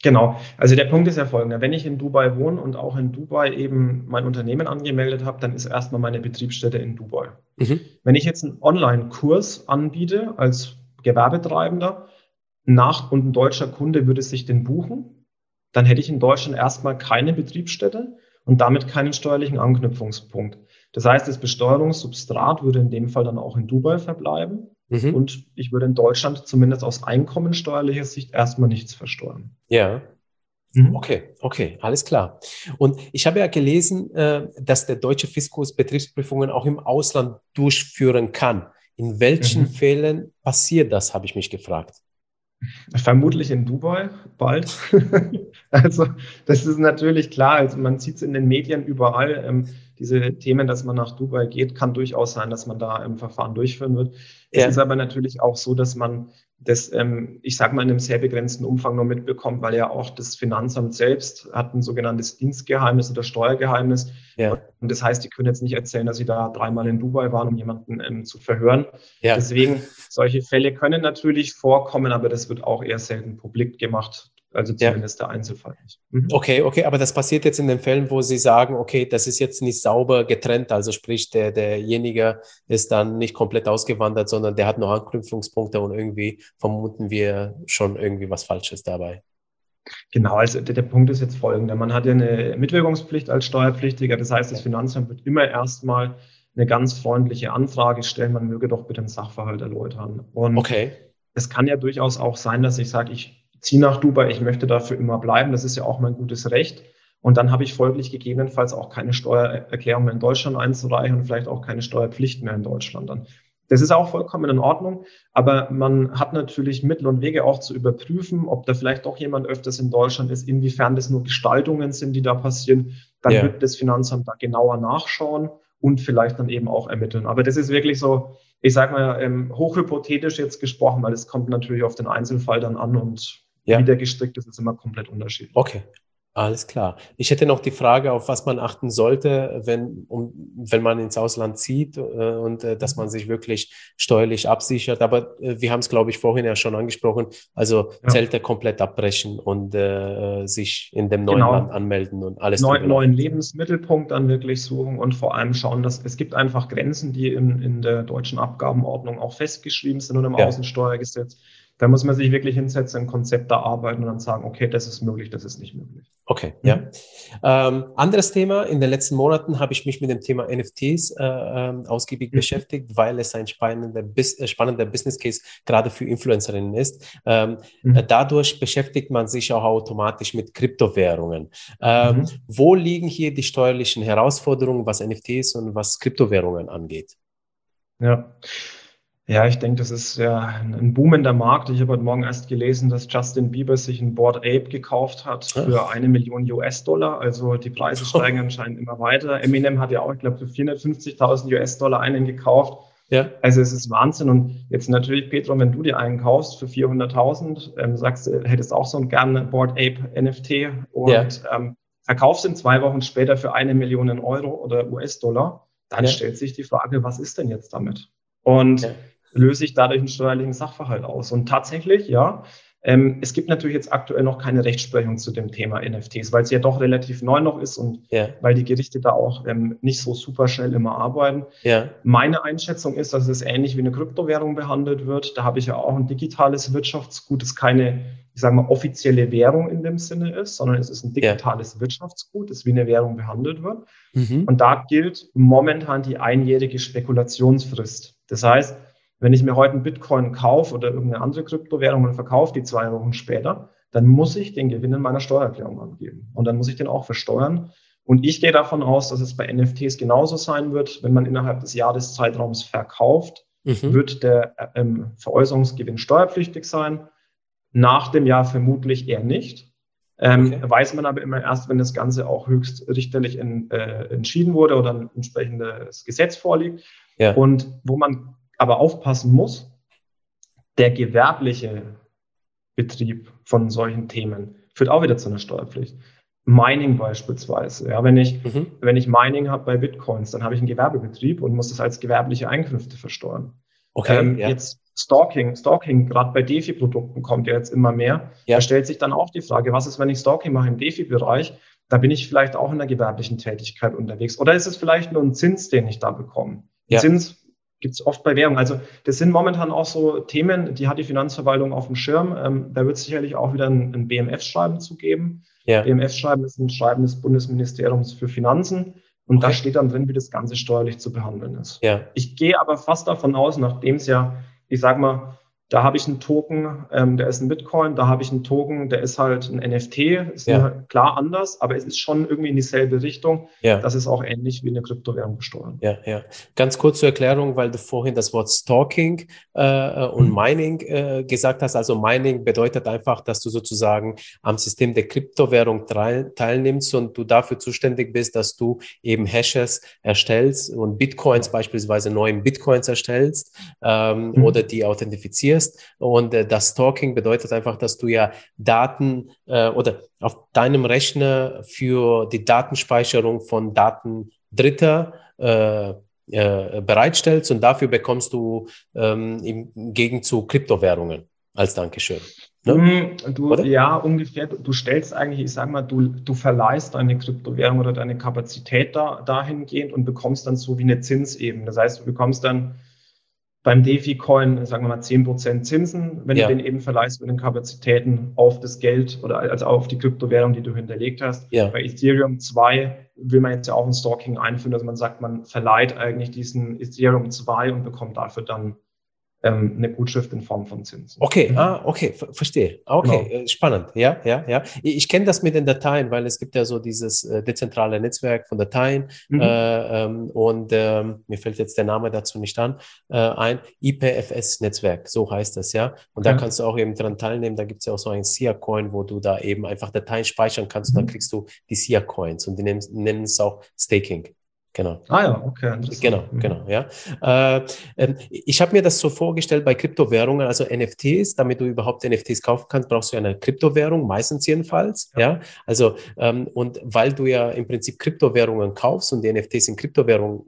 Genau. Also der Punkt ist ja folgender. Wenn ich in Dubai wohne und auch in Dubai eben mein Unternehmen angemeldet habe, dann ist erstmal meine Betriebsstätte in Dubai. Mhm. Wenn ich jetzt einen Online-Kurs anbiete als Gewerbetreibender nach und ein deutscher Kunde würde sich den buchen, dann hätte ich in Deutschland erstmal keine Betriebsstätte und damit keinen steuerlichen Anknüpfungspunkt. Das heißt, das Besteuerungssubstrat würde in dem Fall dann auch in Dubai verbleiben. Mhm. Und ich würde in Deutschland zumindest aus einkommensteuerlicher Sicht erstmal nichts versteuern. Ja. Mhm. Okay, okay, alles klar. Und ich habe ja gelesen, äh, dass der deutsche Fiskus Betriebsprüfungen auch im Ausland durchführen kann. In welchen mhm. Fällen passiert das, habe ich mich gefragt. Vermutlich in Dubai bald. [LAUGHS] also das ist natürlich klar. Also man sieht es in den Medien überall. Ähm, diese Themen, dass man nach Dubai geht, kann durchaus sein, dass man da im Verfahren durchführen wird. Es ja. ist aber natürlich auch so, dass man das, ähm, ich sage mal, in einem sehr begrenzten Umfang nur mitbekommt, weil ja auch das Finanzamt selbst hat ein sogenanntes Dienstgeheimnis oder Steuergeheimnis. Ja. Und das heißt, die können jetzt nicht erzählen, dass sie da dreimal in Dubai waren, um jemanden ähm, zu verhören. Ja. Deswegen, solche Fälle können natürlich vorkommen, aber das wird auch eher selten publik gemacht. Also zumindest ja. der Einzelfall nicht. Mhm. Okay, okay, aber das passiert jetzt in den Fällen, wo Sie sagen, okay, das ist jetzt nicht sauber getrennt, also sprich, der, derjenige ist dann nicht komplett ausgewandert, sondern der hat noch Anknüpfungspunkte und irgendwie vermuten wir schon irgendwie was Falsches dabei. Genau, also der, der Punkt ist jetzt folgender. Man hat ja eine Mitwirkungspflicht als Steuerpflichtiger, das heißt, das Finanzamt wird immer erstmal eine ganz freundliche Anfrage stellen, man möge doch bitte den Sachverhalt erläutern. Und okay. es kann ja durchaus auch sein, dass ich sage, ich ziehe nach Dubai, ich möchte dafür immer bleiben, das ist ja auch mein gutes Recht. Und dann habe ich folglich gegebenenfalls auch keine Steuererklärung mehr in Deutschland einzureichen und vielleicht auch keine Steuerpflicht mehr in Deutschland dann. Das ist auch vollkommen in Ordnung, aber man hat natürlich Mittel und Wege auch zu überprüfen, ob da vielleicht doch jemand öfters in Deutschland ist, inwiefern das nur Gestaltungen sind, die da passieren. Dann yeah. wird das Finanzamt da genauer nachschauen und vielleicht dann eben auch ermitteln. Aber das ist wirklich so, ich sage mal, ähm, hochhypothetisch jetzt gesprochen, weil es kommt natürlich auf den Einzelfall dann an und ja. wie der gestrickt ist, ist immer komplett unterschiedlich. Okay. Alles klar. Ich hätte noch die Frage, auf was man achten sollte, wenn, um, wenn man ins Ausland zieht äh, und äh, dass man sich wirklich steuerlich absichert. Aber äh, wir haben es, glaube ich, vorhin ja schon angesprochen. Also ja. Zelte komplett abbrechen und äh, sich in dem neuen genau. Land anmelden und alles. Neu, neuen Lebensmittelpunkt dann wirklich suchen und vor allem schauen, dass es gibt einfach Grenzen, die in, in der deutschen Abgabenordnung auch festgeschrieben sind und im ja. Außensteuergesetz da muss man sich wirklich hinsetzen, ein Konzept erarbeiten und dann sagen, okay, das ist möglich, das ist nicht möglich. Okay, mhm. ja. Ähm, anderes Thema, in den letzten Monaten habe ich mich mit dem Thema NFTs äh, ähm, ausgiebig mhm. beschäftigt, weil es ein spannender, bis, äh, spannender Business Case gerade für Influencerinnen ist. Ähm, mhm. Äh, dadurch beschäftigt man sich auch automatisch mit Kryptowährungen. Ähm, mhm. Wo liegen hier die steuerlichen Herausforderungen, was NFTs und was Kryptowährungen angeht? Ja. Ja, ich denke, das ist ja ein boomender Markt. Ich habe heute Morgen erst gelesen, dass Justin Bieber sich ein Board Ape gekauft hat für eine Million US-Dollar. Also die Preise steigen anscheinend immer weiter. Eminem hat ja auch, ich glaube, für 450.000 US-Dollar einen gekauft. Ja. Also es ist Wahnsinn. Und jetzt natürlich, Petro, wenn du dir einen kaufst für 400.000, ähm, sagst du, hättest auch so ein gerne Board Ape NFT und ja. ähm, verkaufst ihn zwei Wochen später für eine Million Euro oder US-Dollar, dann ja. stellt sich die Frage, was ist denn jetzt damit? Und löse ich dadurch einen steuerlichen Sachverhalt aus. Und tatsächlich, ja, Ähm, es gibt natürlich jetzt aktuell noch keine Rechtsprechung zu dem Thema NFTs, weil es ja doch relativ neu noch ist und ja. weil die Gerichte da auch ähm, nicht so super schnell immer arbeiten. Ja. Meine Einschätzung ist, dass es ähnlich wie eine Kryptowährung behandelt wird. Da habe ich ja auch ein digitales Wirtschaftsgut, das keine, ich sage mal, offizielle Währung in dem Sinne ist, sondern es ist ein digitales ja. Wirtschaftsgut, das wie eine Währung behandelt wird. Mhm. Und da gilt momentan die einjährige Spekulationsfrist. Das heißt, wenn ich mir heute einen Bitcoin kaufe oder irgendeine andere Kryptowährung und verkaufe die zwei Wochen später, dann muss ich den Gewinn in meiner Steuererklärung angeben. Und dann muss ich den auch versteuern. Und ich gehe davon aus, dass es bei NFTs genauso sein wird. Wenn man innerhalb des Jahreszeitraums verkauft, mhm. wird der ähm, Veräußerungsgewinn steuerpflichtig sein. Nach dem Jahr vermutlich eher nicht. Ähm, okay. Weiß man aber immer erst, wenn das Ganze auch höchstrichterlich in, äh, entschieden wurde oder ein entsprechendes Gesetz vorliegt. Ja. Und wo man aber aufpassen muss, der gewerbliche Betrieb von solchen Themen führt auch wieder zu einer Steuerpflicht. Mining beispielsweise. Ja, wenn ich, mhm. wenn ich Mining habe bei Bitcoins, dann habe ich einen Gewerbebetrieb und muss das als gewerbliche Einkünfte versteuern. Okay. Ähm, ja. Jetzt Stalking, Stalking, gerade bei DeFi-Produkten kommt ja jetzt immer mehr. Ja. Da stellt sich dann auch die Frage, was ist, wenn ich Stalking mache im DeFi-Bereich? Da bin ich vielleicht auch in der gewerblichen Tätigkeit unterwegs. Oder ist es vielleicht nur ein Zins, den ich da bekomme? Ja. Zins gibt es oft bei Währung. Also das sind momentan auch so Themen, die hat die Finanzverwaltung auf dem Schirm. Ähm, da wird es sicherlich auch wieder ein, ein BMF-Schreiben zu geben. Ja. BMF-Schreiben ist ein Schreiben des Bundesministeriums für Finanzen. Und okay. da steht dann drin, wie das Ganze steuerlich zu behandeln ist. Ja. Ich gehe aber fast davon aus, nachdem es ja, ich sag mal, da habe ich einen Token, ähm, der ist ein Bitcoin, da habe ich einen Token, der ist halt ein NFT, ist ja. klar anders, aber es ist schon irgendwie in dieselbe Richtung. Ja. Das ist auch ähnlich wie eine Kryptowährung besteuern. Ja, ja. Ganz kurz zur Erklärung, weil du vorhin das Wort Stalking äh, und mhm. Mining äh, gesagt hast. Also Mining bedeutet einfach, dass du sozusagen am System der Kryptowährung teilnimmst und du dafür zuständig bist, dass du eben Hashes erstellst und Bitcoins beispielsweise neuen Bitcoins erstellst ähm, mhm. oder die authentifizierst generierst. Und äh, das Stalking bedeutet einfach, dass du ja Daten äh, oder auf deinem Rechner für die Datenspeicherung von Daten Dritter äh, äh, bereitstellst und dafür bekommst du ähm, im Gegenzug Kryptowährungen als Dankeschön. Ne? Mhm, du, ja, ungefähr. Du stellst eigentlich, ich sag mal, du, du verleihst deine Kryptowährung oder deine Kapazität da, dahingehend und bekommst dann so wie eine Zinsebene. Das heißt, du bekommst dann beim DeFi-Coin, sagen wir mal, 10% Zinsen, wenn ja. du den eben verleihst mit den Kapazitäten auf das Geld oder also auf die Kryptowährung, die du hinterlegt hast. Ja. Bei Ethereum 2 will man jetzt ja auch ein Stalking einführen, dass man sagt, man verleiht eigentlich diesen Ethereum 2 und bekommt dafür dann ähm, eine Gutschrift in Form von Zinsen. Okay, mhm. ah, okay, verstehe. Okay, genau. Äh, spannend. Ja, ja, ja. Ich, ich kenne das mit den Dateien, weil es gibt ja so dieses äh, dezentrale Netzwerk von Dateien mhm. äh, ähm, und ähm, mir fällt jetzt der Name dazu nicht an, äh, ein IPFS-Netzwerk, so heißt das, ja. Und da kannst du auch eben dran teilnehmen. Da gibt es ja auch so ein SIA-Coin, wo du da eben einfach Dateien speichern kannst mhm. und dann kriegst du die SIA-Coins und die nennen, nennen es auch Staking. Genau. Ah ja, okay. Genau, mhm. genau, ja. Äh, äh, ich habe mir das so vorgestellt bei Kryptowährungen, also NFTs, damit du überhaupt NFTs kaufen kannst, brauchst du eine Kryptowährung, meistens jedenfalls, ja. ja? Also, ähm, und weil du ja im Prinzip Kryptowährungen kaufst und die NFTs in Kryptowährungen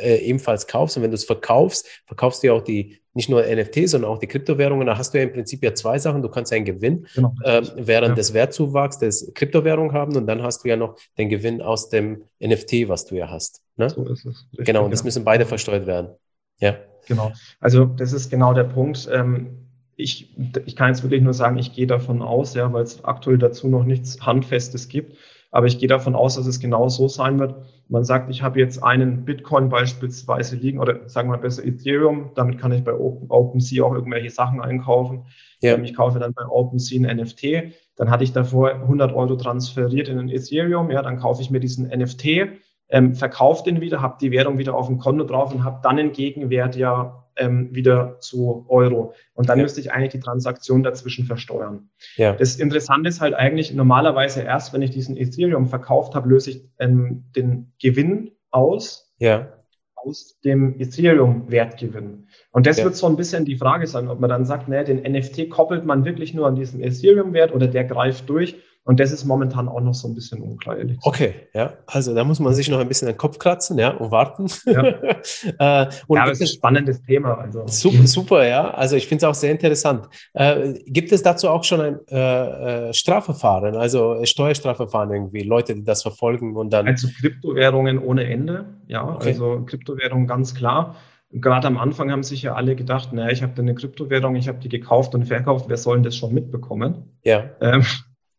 äh, ebenfalls kaufst und wenn du es verkaufst, verkaufst du ja auch die nicht nur NFT, sondern auch die Kryptowährungen. Da hast du ja im Prinzip ja zwei Sachen. Du kannst einen Gewinn genau. äh, während ja. des Wertzuwachs des Kryptowährung haben und dann hast du ja noch den Gewinn aus dem NFT, was du ja hast. Ne? So ist es. Richtig, genau, und das müssen beide versteuert werden. Ja. Genau. Also das ist genau der Punkt. Ähm, ich, ich kann jetzt wirklich nur sagen, ich gehe davon aus, ja, weil es aktuell dazu noch nichts Handfestes gibt. Aber ich gehe davon aus, dass es genau so sein wird. Man sagt, ich habe jetzt einen Bitcoin beispielsweise liegen oder sagen wir besser Ethereum. Damit kann ich bei OpenSea auch irgendwelche Sachen einkaufen. Ja. Ähm, ich kaufe dann bei OpenSea ein NFT. Dann hatte ich davor 100 Euro transferiert in ein Ethereum. Ja, dann kaufe ich mir diesen NFT, ähm, verkaufe den wieder, habe die Währung wieder auf dem Konto drauf und habe dann einen Gegenwert ja ähm, wieder zu Euro. Und dann ja. müsste ich eigentlich die Transaktion dazwischen versteuern. Ja. Das Interessante ist halt eigentlich normalerweise erst, wenn ich diesen Ethereum verkauft habe, löse ich ähm, den Gewinn aus. Ja. Aus dem Ethereum-Wertgewinn. Und das wird so ein bisschen die Frage sein, ob man dann sagt, ne, den NFT koppelt man wirklich nur an diesen Ethereum-Wert oder der greift durch Und das ist momentan auch noch so ein bisschen unklar, ehrlich gesagt. Okay, ja. Also da muss man sich noch ein bisschen den Kopf kratzen, ja, und warten. Ja, [LAUGHS] äh, und ja aber es ist ein spannendes Thema. Also. Super, super, ja. Also ich finde es auch sehr interessant. Äh, gibt es dazu auch schon ein äh, äh Strafverfahren, also Steuerstrafverfahren irgendwie, Leute, die das verfolgen und dann. Also Kryptowährungen ohne Ende, ja. Okay. Also Kryptowährungen ganz klar. Gerade am Anfang haben sich ja alle gedacht, naja, ich habe da eine Kryptowährung, ich habe die gekauft und verkauft, wer soll denn das schon mitbekommen? Ja. Ähm,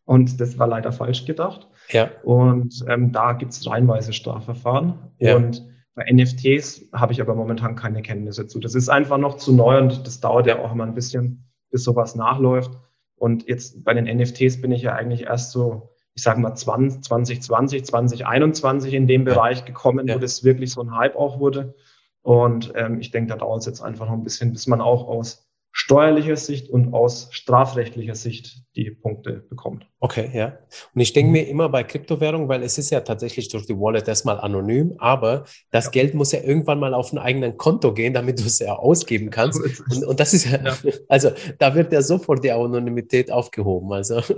und das war leider falsch gedacht. Ja. Und ähm, da gibt es reihenweise Strafverfahren. Ja. Und bei NFTs habe ich aber momentan keine Kenntnisse zu. Das ist einfach noch zu neu und das dauert ja auch immer ein bisschen, bis sowas nachläuft. Und jetzt bei den NFTs bin ich ja eigentlich erst so, ich sage mal 20, 2020, 2021 in dem Bereich gekommen, ja. wo das wirklich so ein Hype auch wurde. Und ähm, ich denke, da dauert es jetzt einfach noch ein bisschen, bis man auch aus steuerlicher Sicht und aus strafrechtlicher Sicht die Punkte bekommt. Okay, ja. Und ich denke mir immer bei Kryptowährung, weil es ist ja tatsächlich durch die Wallet erstmal anonym, aber das ja. Geld muss ja irgendwann mal auf ein eigenen Konto gehen, damit du es ja ausgeben kannst. Und, und das ist ja, ja, [LAUGHS] also da wird ja sofort die Anonymität aufgehoben. Also. [LAUGHS]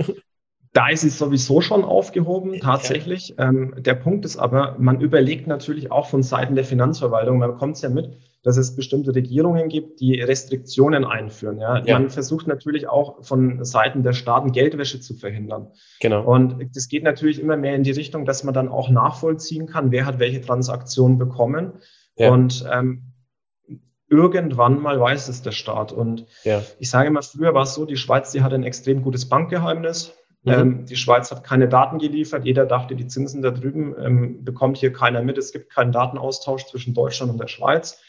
Da ist es sowieso schon aufgehoben, tatsächlich. Ja. Ähm, der Punkt ist aber, man überlegt natürlich auch von Seiten der Finanzverwaltung, man bekommt es ja mit, dass es bestimmte Regierungen gibt, die Restriktionen einführen. Ja? ja? Man versucht natürlich auch von Seiten der Staaten Geldwäsche zu verhindern. Genau. Und das geht natürlich immer mehr in die Richtung, dass man dann auch nachvollziehen kann, wer hat welche Transaktionen bekommen. Ja. Und ähm, irgendwann mal weiß es der Staat. Und ja. ich sage immer, früher war es so, die Schweiz, die hat ein extrem gutes Bankgeheimnis. Mhm. Ähm, die Schweiz hat keine Daten geliefert. Jeder dachte, die Zinsen da drüben ähm, bekommt hier keiner mit. Es gibt keinen Datenaustausch zwischen Deutschland und der Schweiz.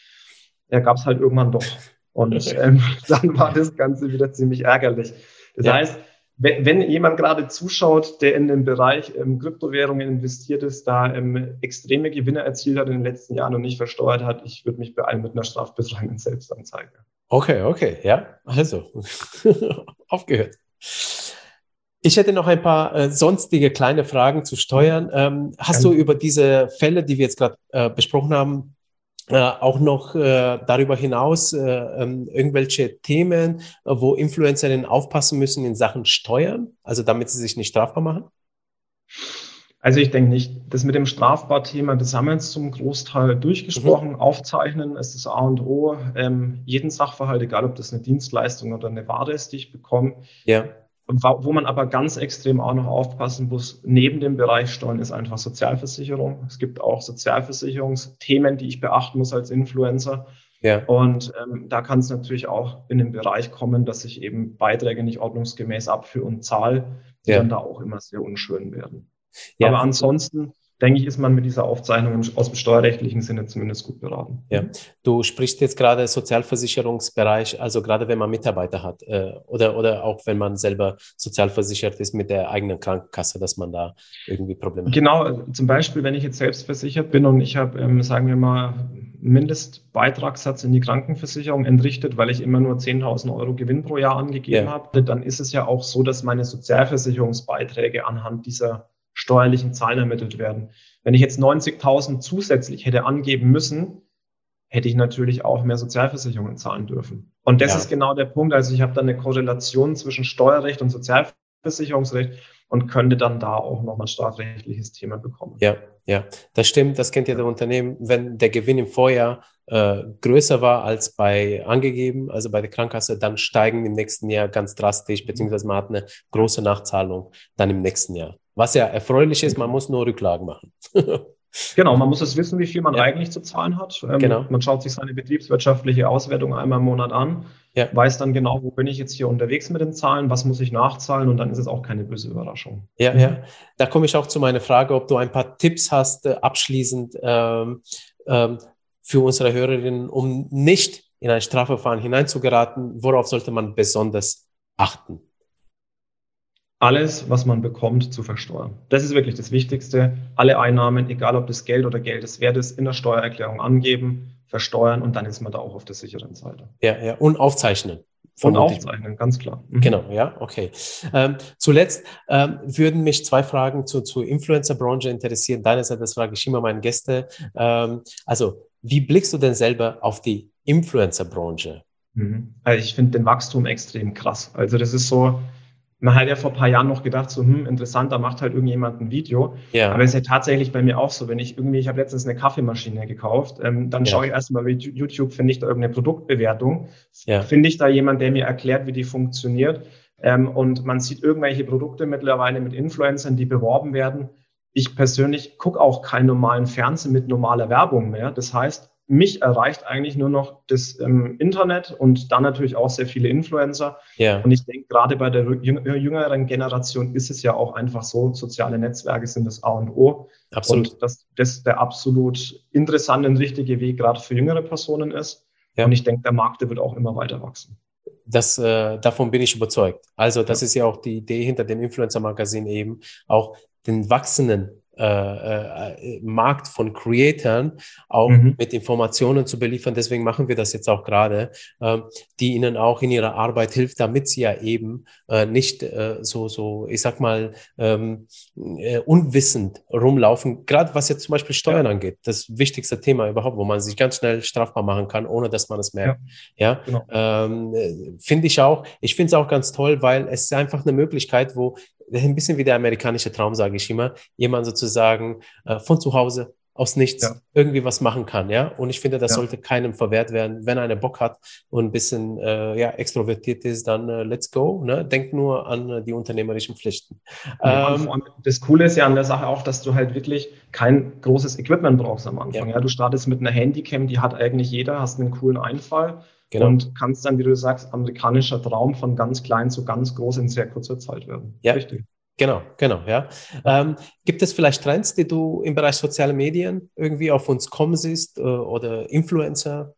Er gab es halt irgendwann doch. Und [LAUGHS] ähm, dann war das Ganze wieder ziemlich ärgerlich. Das ja. heißt, wenn, wenn, jemand gerade zuschaut, der in den Bereich ähm, Kryptowährungen investiert ist, da ähm, extreme Gewinne erzielt hat in den letzten Jahren und nicht versteuert hat, ich würde mich beeilen mit einer strafbefreienden Selbstanzeige. Okay, okay, ja, also [LAUGHS] aufgehört. Ich hätte noch ein paar äh, sonstige kleine Fragen zu Steuern. Ähm, hast du über diese Fälle, die wir jetzt gerade äh, besprochen haben, äh, auch noch äh, darüber hinaus äh, ähm, irgendwelche Themen, wo Influencerinnen aufpassen müssen in Sachen Steuern, also damit sie sich nicht strafbar machen? Also ich denke nicht. Das mit dem Strafbar-Thema, das haben wir jetzt zum Großteil durchgesprochen. Mhm. Aufzeichnen ist das A und O. Ähm, jeden Sachverhalt, egal ob das eine Dienstleistung oder eine Ware ist, die ich bekomme, ja. Wo man aber ganz extrem auch noch aufpassen muss, neben dem Bereich Steuern ist einfach Sozialversicherung. Es gibt auch Sozialversicherungsthemen, die ich beachten muss als Influencer. Ja. Und ähm, da kann es natürlich auch in den Bereich kommen, dass ich eben Beiträge nicht ordnungsgemäß abführe und zahle, die ja. dann da auch immer sehr unschön werden. Ja. Aber ansonsten denke ich, ist man mit dieser Aufzeichnung aus dem steuerrechtlichen Sinne zumindest gut beraten. Ja, du sprichst jetzt gerade Sozialversicherungsbereich, also gerade wenn man Mitarbeiter hat äh, oder, oder auch wenn man selber sozialversichert ist mit der eigenen Krankenkasse, dass man da irgendwie Probleme hat. Genau, zum Beispiel, wenn ich jetzt selbst versichert bin und ich habe, ähm, sagen wir mal, Mindestbeitragssatz in die Krankenversicherung entrichtet, weil ich immer nur 10.000 Euro Gewinn pro Jahr angegeben ja. habe, dann ist es ja auch so, dass meine Sozialversicherungsbeiträge anhand dieser steuerlichen Zahlen ermittelt werden. Wenn ich jetzt 90.000 zusätzlich hätte angeben müssen, hätte ich natürlich auch mehr Sozialversicherungen zahlen dürfen. Und das ja. ist genau der Punkt. Also ich habe da eine Korrelation zwischen Steuerrecht und Sozialversicherungsrecht und könnte dann da auch nochmal ein strafrechtliches Thema bekommen. Ja, ja, das stimmt. Das kennt ja der Unternehmen. Wenn der Gewinn im Vorjahr äh, größer war als bei angegeben, also bei der Krankenkasse, dann steigen im nächsten Jahr ganz drastisch, beziehungsweise man hat eine große Nachzahlung dann im nächsten Jahr. Was ja erfreulich ist, man muss nur Rücklagen machen. [LAUGHS] Genau, man muss es wissen, wie viel man ja. eigentlich zu zahlen hat. Ähm, genau. Man schaut sich seine betriebswirtschaftliche Auswertung einmal im Monat an, ja. weiß dann genau, wo bin ich jetzt hier unterwegs mit den Zahlen, was muss ich nachzahlen und dann ist es auch keine böse Überraschung. Ja, ja. Da komme ich auch zu meiner Frage, ob du ein paar Tipps hast, äh, abschließend ähm, ähm, für unsere Hörerinnen, um nicht in ein Strafverfahren hineinzugeraten. Worauf sollte man besonders achten? Alles, was man bekommt, zu versteuern. Das ist wirklich das Wichtigste. Alle Einnahmen, egal ob das Geld oder Geld des Wertes, in der Steuererklärung angeben, versteuern und dann ist man da auch auf der sicheren Seite. Ja, ja, und aufzeichnen. Und aufzeichnen, ganz klar. Mhm. Genau, ja, okay. Ähm, zuletzt ähm, würden mich zwei Fragen zur, zur Influencer-Branche interessieren. Deinerseits, das frage ich immer meine Gäste. Ähm, also, wie blickst du denn selber auf die Influencer-Branche? Mhm. Also ich finde den Wachstum extrem krass. Also das ist so, man hat ja vor ein paar Jahren noch gedacht, so, hm, interessant, da macht halt irgendjemand ein Video. Ja. Aber es ist ja tatsächlich bei mir auch so, wenn ich irgendwie, ich habe letztens eine Kaffeemaschine gekauft, ähm, dann ja. schaue ich erstmal bei YouTube, finde ich da irgendeine Produktbewertung, ja. finde ich da jemand, der mir erklärt, wie die funktioniert. Ähm, und man sieht irgendwelche Produkte mittlerweile mit Influencern, die beworben werden. Ich persönlich gucke auch keinen normalen Fernsehen mit normaler Werbung mehr. Das heißt, mich erreicht eigentlich nur noch das ähm, Internet und dann natürlich auch sehr viele Influencer. Ja. Und ich denke, gerade bei der jüngeren Generation ist es ja auch einfach so, soziale Netzwerke sind das A und O. Absolut. Und dass das der absolut interessante und richtige Weg gerade für jüngere Personen ist. Ja. Und ich denke, der Markt der wird auch immer weiter wachsen. Das, äh, davon bin ich überzeugt. Also das ja. ist ja auch die Idee hinter dem Influencer-Magazin eben, auch den wachsenden äh, äh, Markt von Creatern auch mhm. mit Informationen zu beliefern. Deswegen machen wir das jetzt auch gerade, äh, die ihnen auch in ihrer Arbeit hilft, damit sie ja eben äh, nicht äh, so, so, ich sag mal, ähm, äh, unwissend rumlaufen. Gerade was jetzt zum Beispiel Steuern ja. angeht, das wichtigste Thema überhaupt, wo man sich ganz schnell strafbar machen kann, ohne dass man es merkt. Ja, ja? Genau. Ähm, finde ich auch. Ich finde es auch ganz toll, weil es ist einfach eine Möglichkeit, wo ein bisschen wie der amerikanische Traum, sage ich immer, jemand sozusagen äh, von zu Hause aus nichts ja. irgendwie was machen kann, ja. Und ich finde, das ja. sollte keinem verwehrt werden. Wenn einer Bock hat und ein bisschen äh, ja, extrovertiert ist, dann äh, let's go. Ne? Denk nur an äh, die unternehmerischen Pflichten. Ähm, das Coole ist ja an der Sache auch, dass du halt wirklich kein großes Equipment brauchst am Anfang. Ja. ja? Du startest mit einer Handycam, die hat eigentlich jeder, hast einen coolen Einfall. Genau. Und kannst dann, wie du sagst, amerikanischer Traum von ganz klein zu ganz groß in sehr kurzer Zeit werden. Ja. Richtig. Genau, genau, ja. Ähm, gibt es vielleicht Trends, die du im Bereich soziale Medien irgendwie auf uns kommen siehst äh, oder Influencer?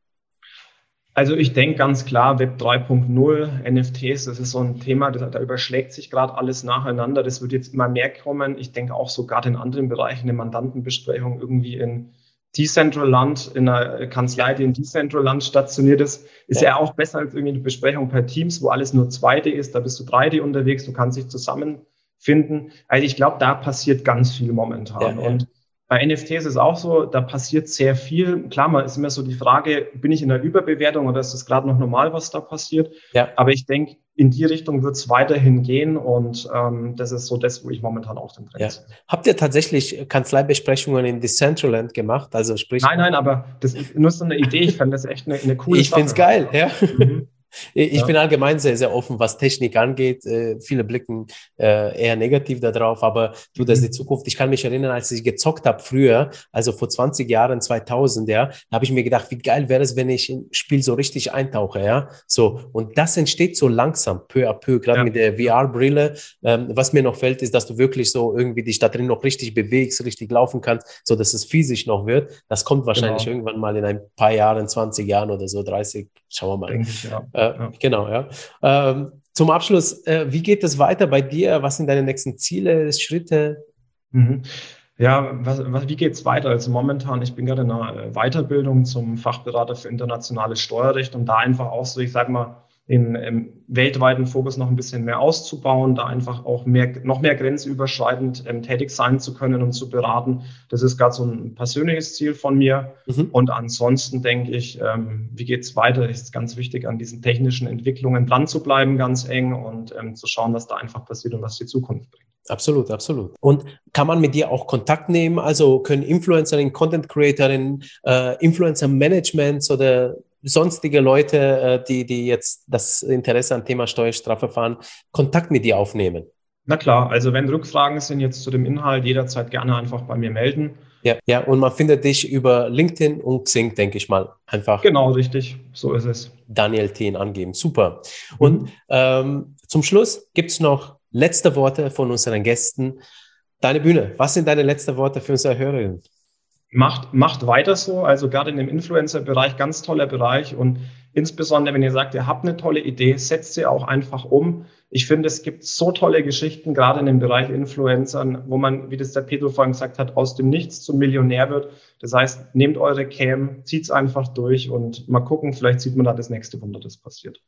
Also ich denke ganz klar, Web 3.0, NFTs, das ist so ein Thema, das, da überschlägt sich gerade alles nacheinander. Das wird jetzt immer mehr kommen. Ich denke auch sogar in anderen Bereichen, in Mandantenbesprechungen irgendwie in Decentraland in einer Kanzlei, die in Decentraland stationiert ist, ist ja. ja. auch besser als irgendwie eine Besprechung per Teams, wo alles nur 2D ist. Da bist du 3D unterwegs, du kannst dich zusammenfinden. Also ich glaube, da passiert ganz viel momentan. Ja, ja. Und bei NFTs ist es auch so, da passiert sehr viel. Klar, man ist immer so die Frage, bin ich in der Überbewertung oder ist es gerade noch normal, was da passiert? Ja. Aber ich denke, in die Richtung wird es weiterhin gehen und ähm, das ist so das, wo ich momentan auch den Trend ja. Habt ihr tatsächlich Kanzleibesprechungen in Decentraland gemacht? Also sprich nein, nein, aber das ist nur so eine Idee. Ich fand das echt eine, eine coole Ich finde es geil, ja. Mhm. Ich ja. bin allgemein sehr, sehr offen, was Technik angeht. Äh, viele blicken äh, eher negativ darauf, aber du, das ist die mhm. Zukunft. Ich kann mich erinnern, als ich gezockt habe früher, also vor 20 Jahren, 2000, ja, da habe ich mir gedacht, wie geil wäre es, wenn ich ein Spiel so richtig eintauche, ja. So, und das entsteht so langsam, peu à peu, gerade ja. mit der VR-Brille. Ähm, was mir noch fällt, ist, dass du wirklich so irgendwie dich da drin noch richtig bewegst, richtig laufen kannst, so dass es physisch noch wird. Das kommt wahrscheinlich genau. irgendwann mal in ein paar Jahren, 20 Jahren oder so, 30, schauen wir mal. Ich, ja. Äh, ja. Genau, ja. Ähm, zum Abschluss, äh, wie geht es weiter bei dir? Was sind deine nächsten Ziele, Schritte? Mhm. Ja, was, was, wie geht es weiter? Also momentan, ich bin gerade in einer Weiterbildung zum Fachberater für internationales Steuerrecht und da einfach auch so, ich sage mal, den ähm, weltweiten Fokus noch ein bisschen mehr auszubauen, da einfach auch mehr, noch mehr grenzüberschreitend ähm, tätig sein zu können und zu beraten. Das ist gerade so ein persönliches Ziel von mir. Mhm. Und ansonsten denke ich, ähm, wie geht's weiter? Ist ganz wichtig, an diesen technischen Entwicklungen dran zu bleiben, ganz eng und ähm, zu schauen, was da einfach passiert und was die Zukunft bringt. Absolut, absolut. Und kann man mit dir auch Kontakt nehmen? Also können Influencerinnen, Content Creatorinnen, äh, Influencer Managements oder sonstige Leute, äh, die, die jetzt das Interesse am Thema Steuerstrafverfahren Kontakt mit dir aufnehmen? Na klar, also wenn Rückfragen sind jetzt zu dem Inhalt, jederzeit gerne einfach bei mir melden. Ja, ja, und man findet dich über LinkedIn und Xing, denke ich mal. Einfach. Genau, richtig. So ist es. Daniel Thien angeben. Super. Und mhm. ähm, zum Schluss gibt es noch letzte Worte von unseren Gästen. Deine Bühne. Was sind deine letzten Worte für unsere Hörerinnen? Macht, macht weiter so. Also gerade in dem Influencer-Bereich, ganz toller Bereich. Und insbesondere, wenn ihr sagt, ihr habt eine tolle Idee, setzt sie auch einfach um. Ich finde, es gibt so tolle Geschichten, gerade in dem Bereich Influencern, wo man, wie das der Pedro vorhin gesagt hat, aus dem Nichts zum Millionär wird. Das heißt, nehmt eure Cam, zieht's einfach durch und mal gucken, vielleicht sieht man da das nächste Wunder, das passiert.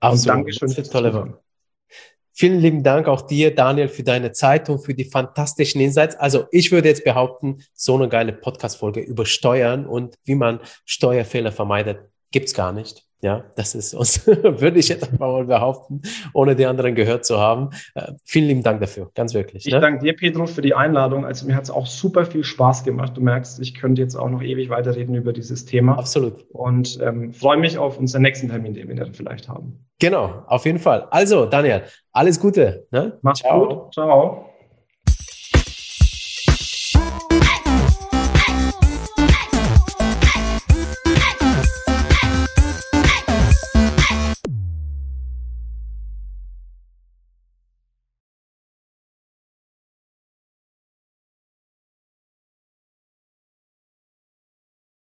Absolut. Und Dankeschön fürs tolle Zuhören. Vielen lieben Dank auch dir, Daniel, für deine Zeit und für die fantastischen Insights. Also ich würde jetzt behaupten, so eine geile Podcast-Folge über Steuern und wie man Steuerfehler vermeidet, gibt's gar nicht. Ja, das ist [LAUGHS] uns, würde ich jetzt einfach mal behaupten, ohne die anderen gehört zu haben. Äh, vielen lieben Dank dafür, ganz wirklich. Ich ne? danke dir, Pedro, für die Einladung. Also mir hat es auch super viel Spaß gemacht. Du merkst, ich könnte jetzt auch noch ewig weiterreden über dieses Thema. Absolut. Und ähm, freue mich auf unseren nächsten Termin, den wir dann vielleicht haben. Genau, auf jeden Fall. Also, Daniel, alles Gute. Ne? Mach's Ciao. gut. Ciao.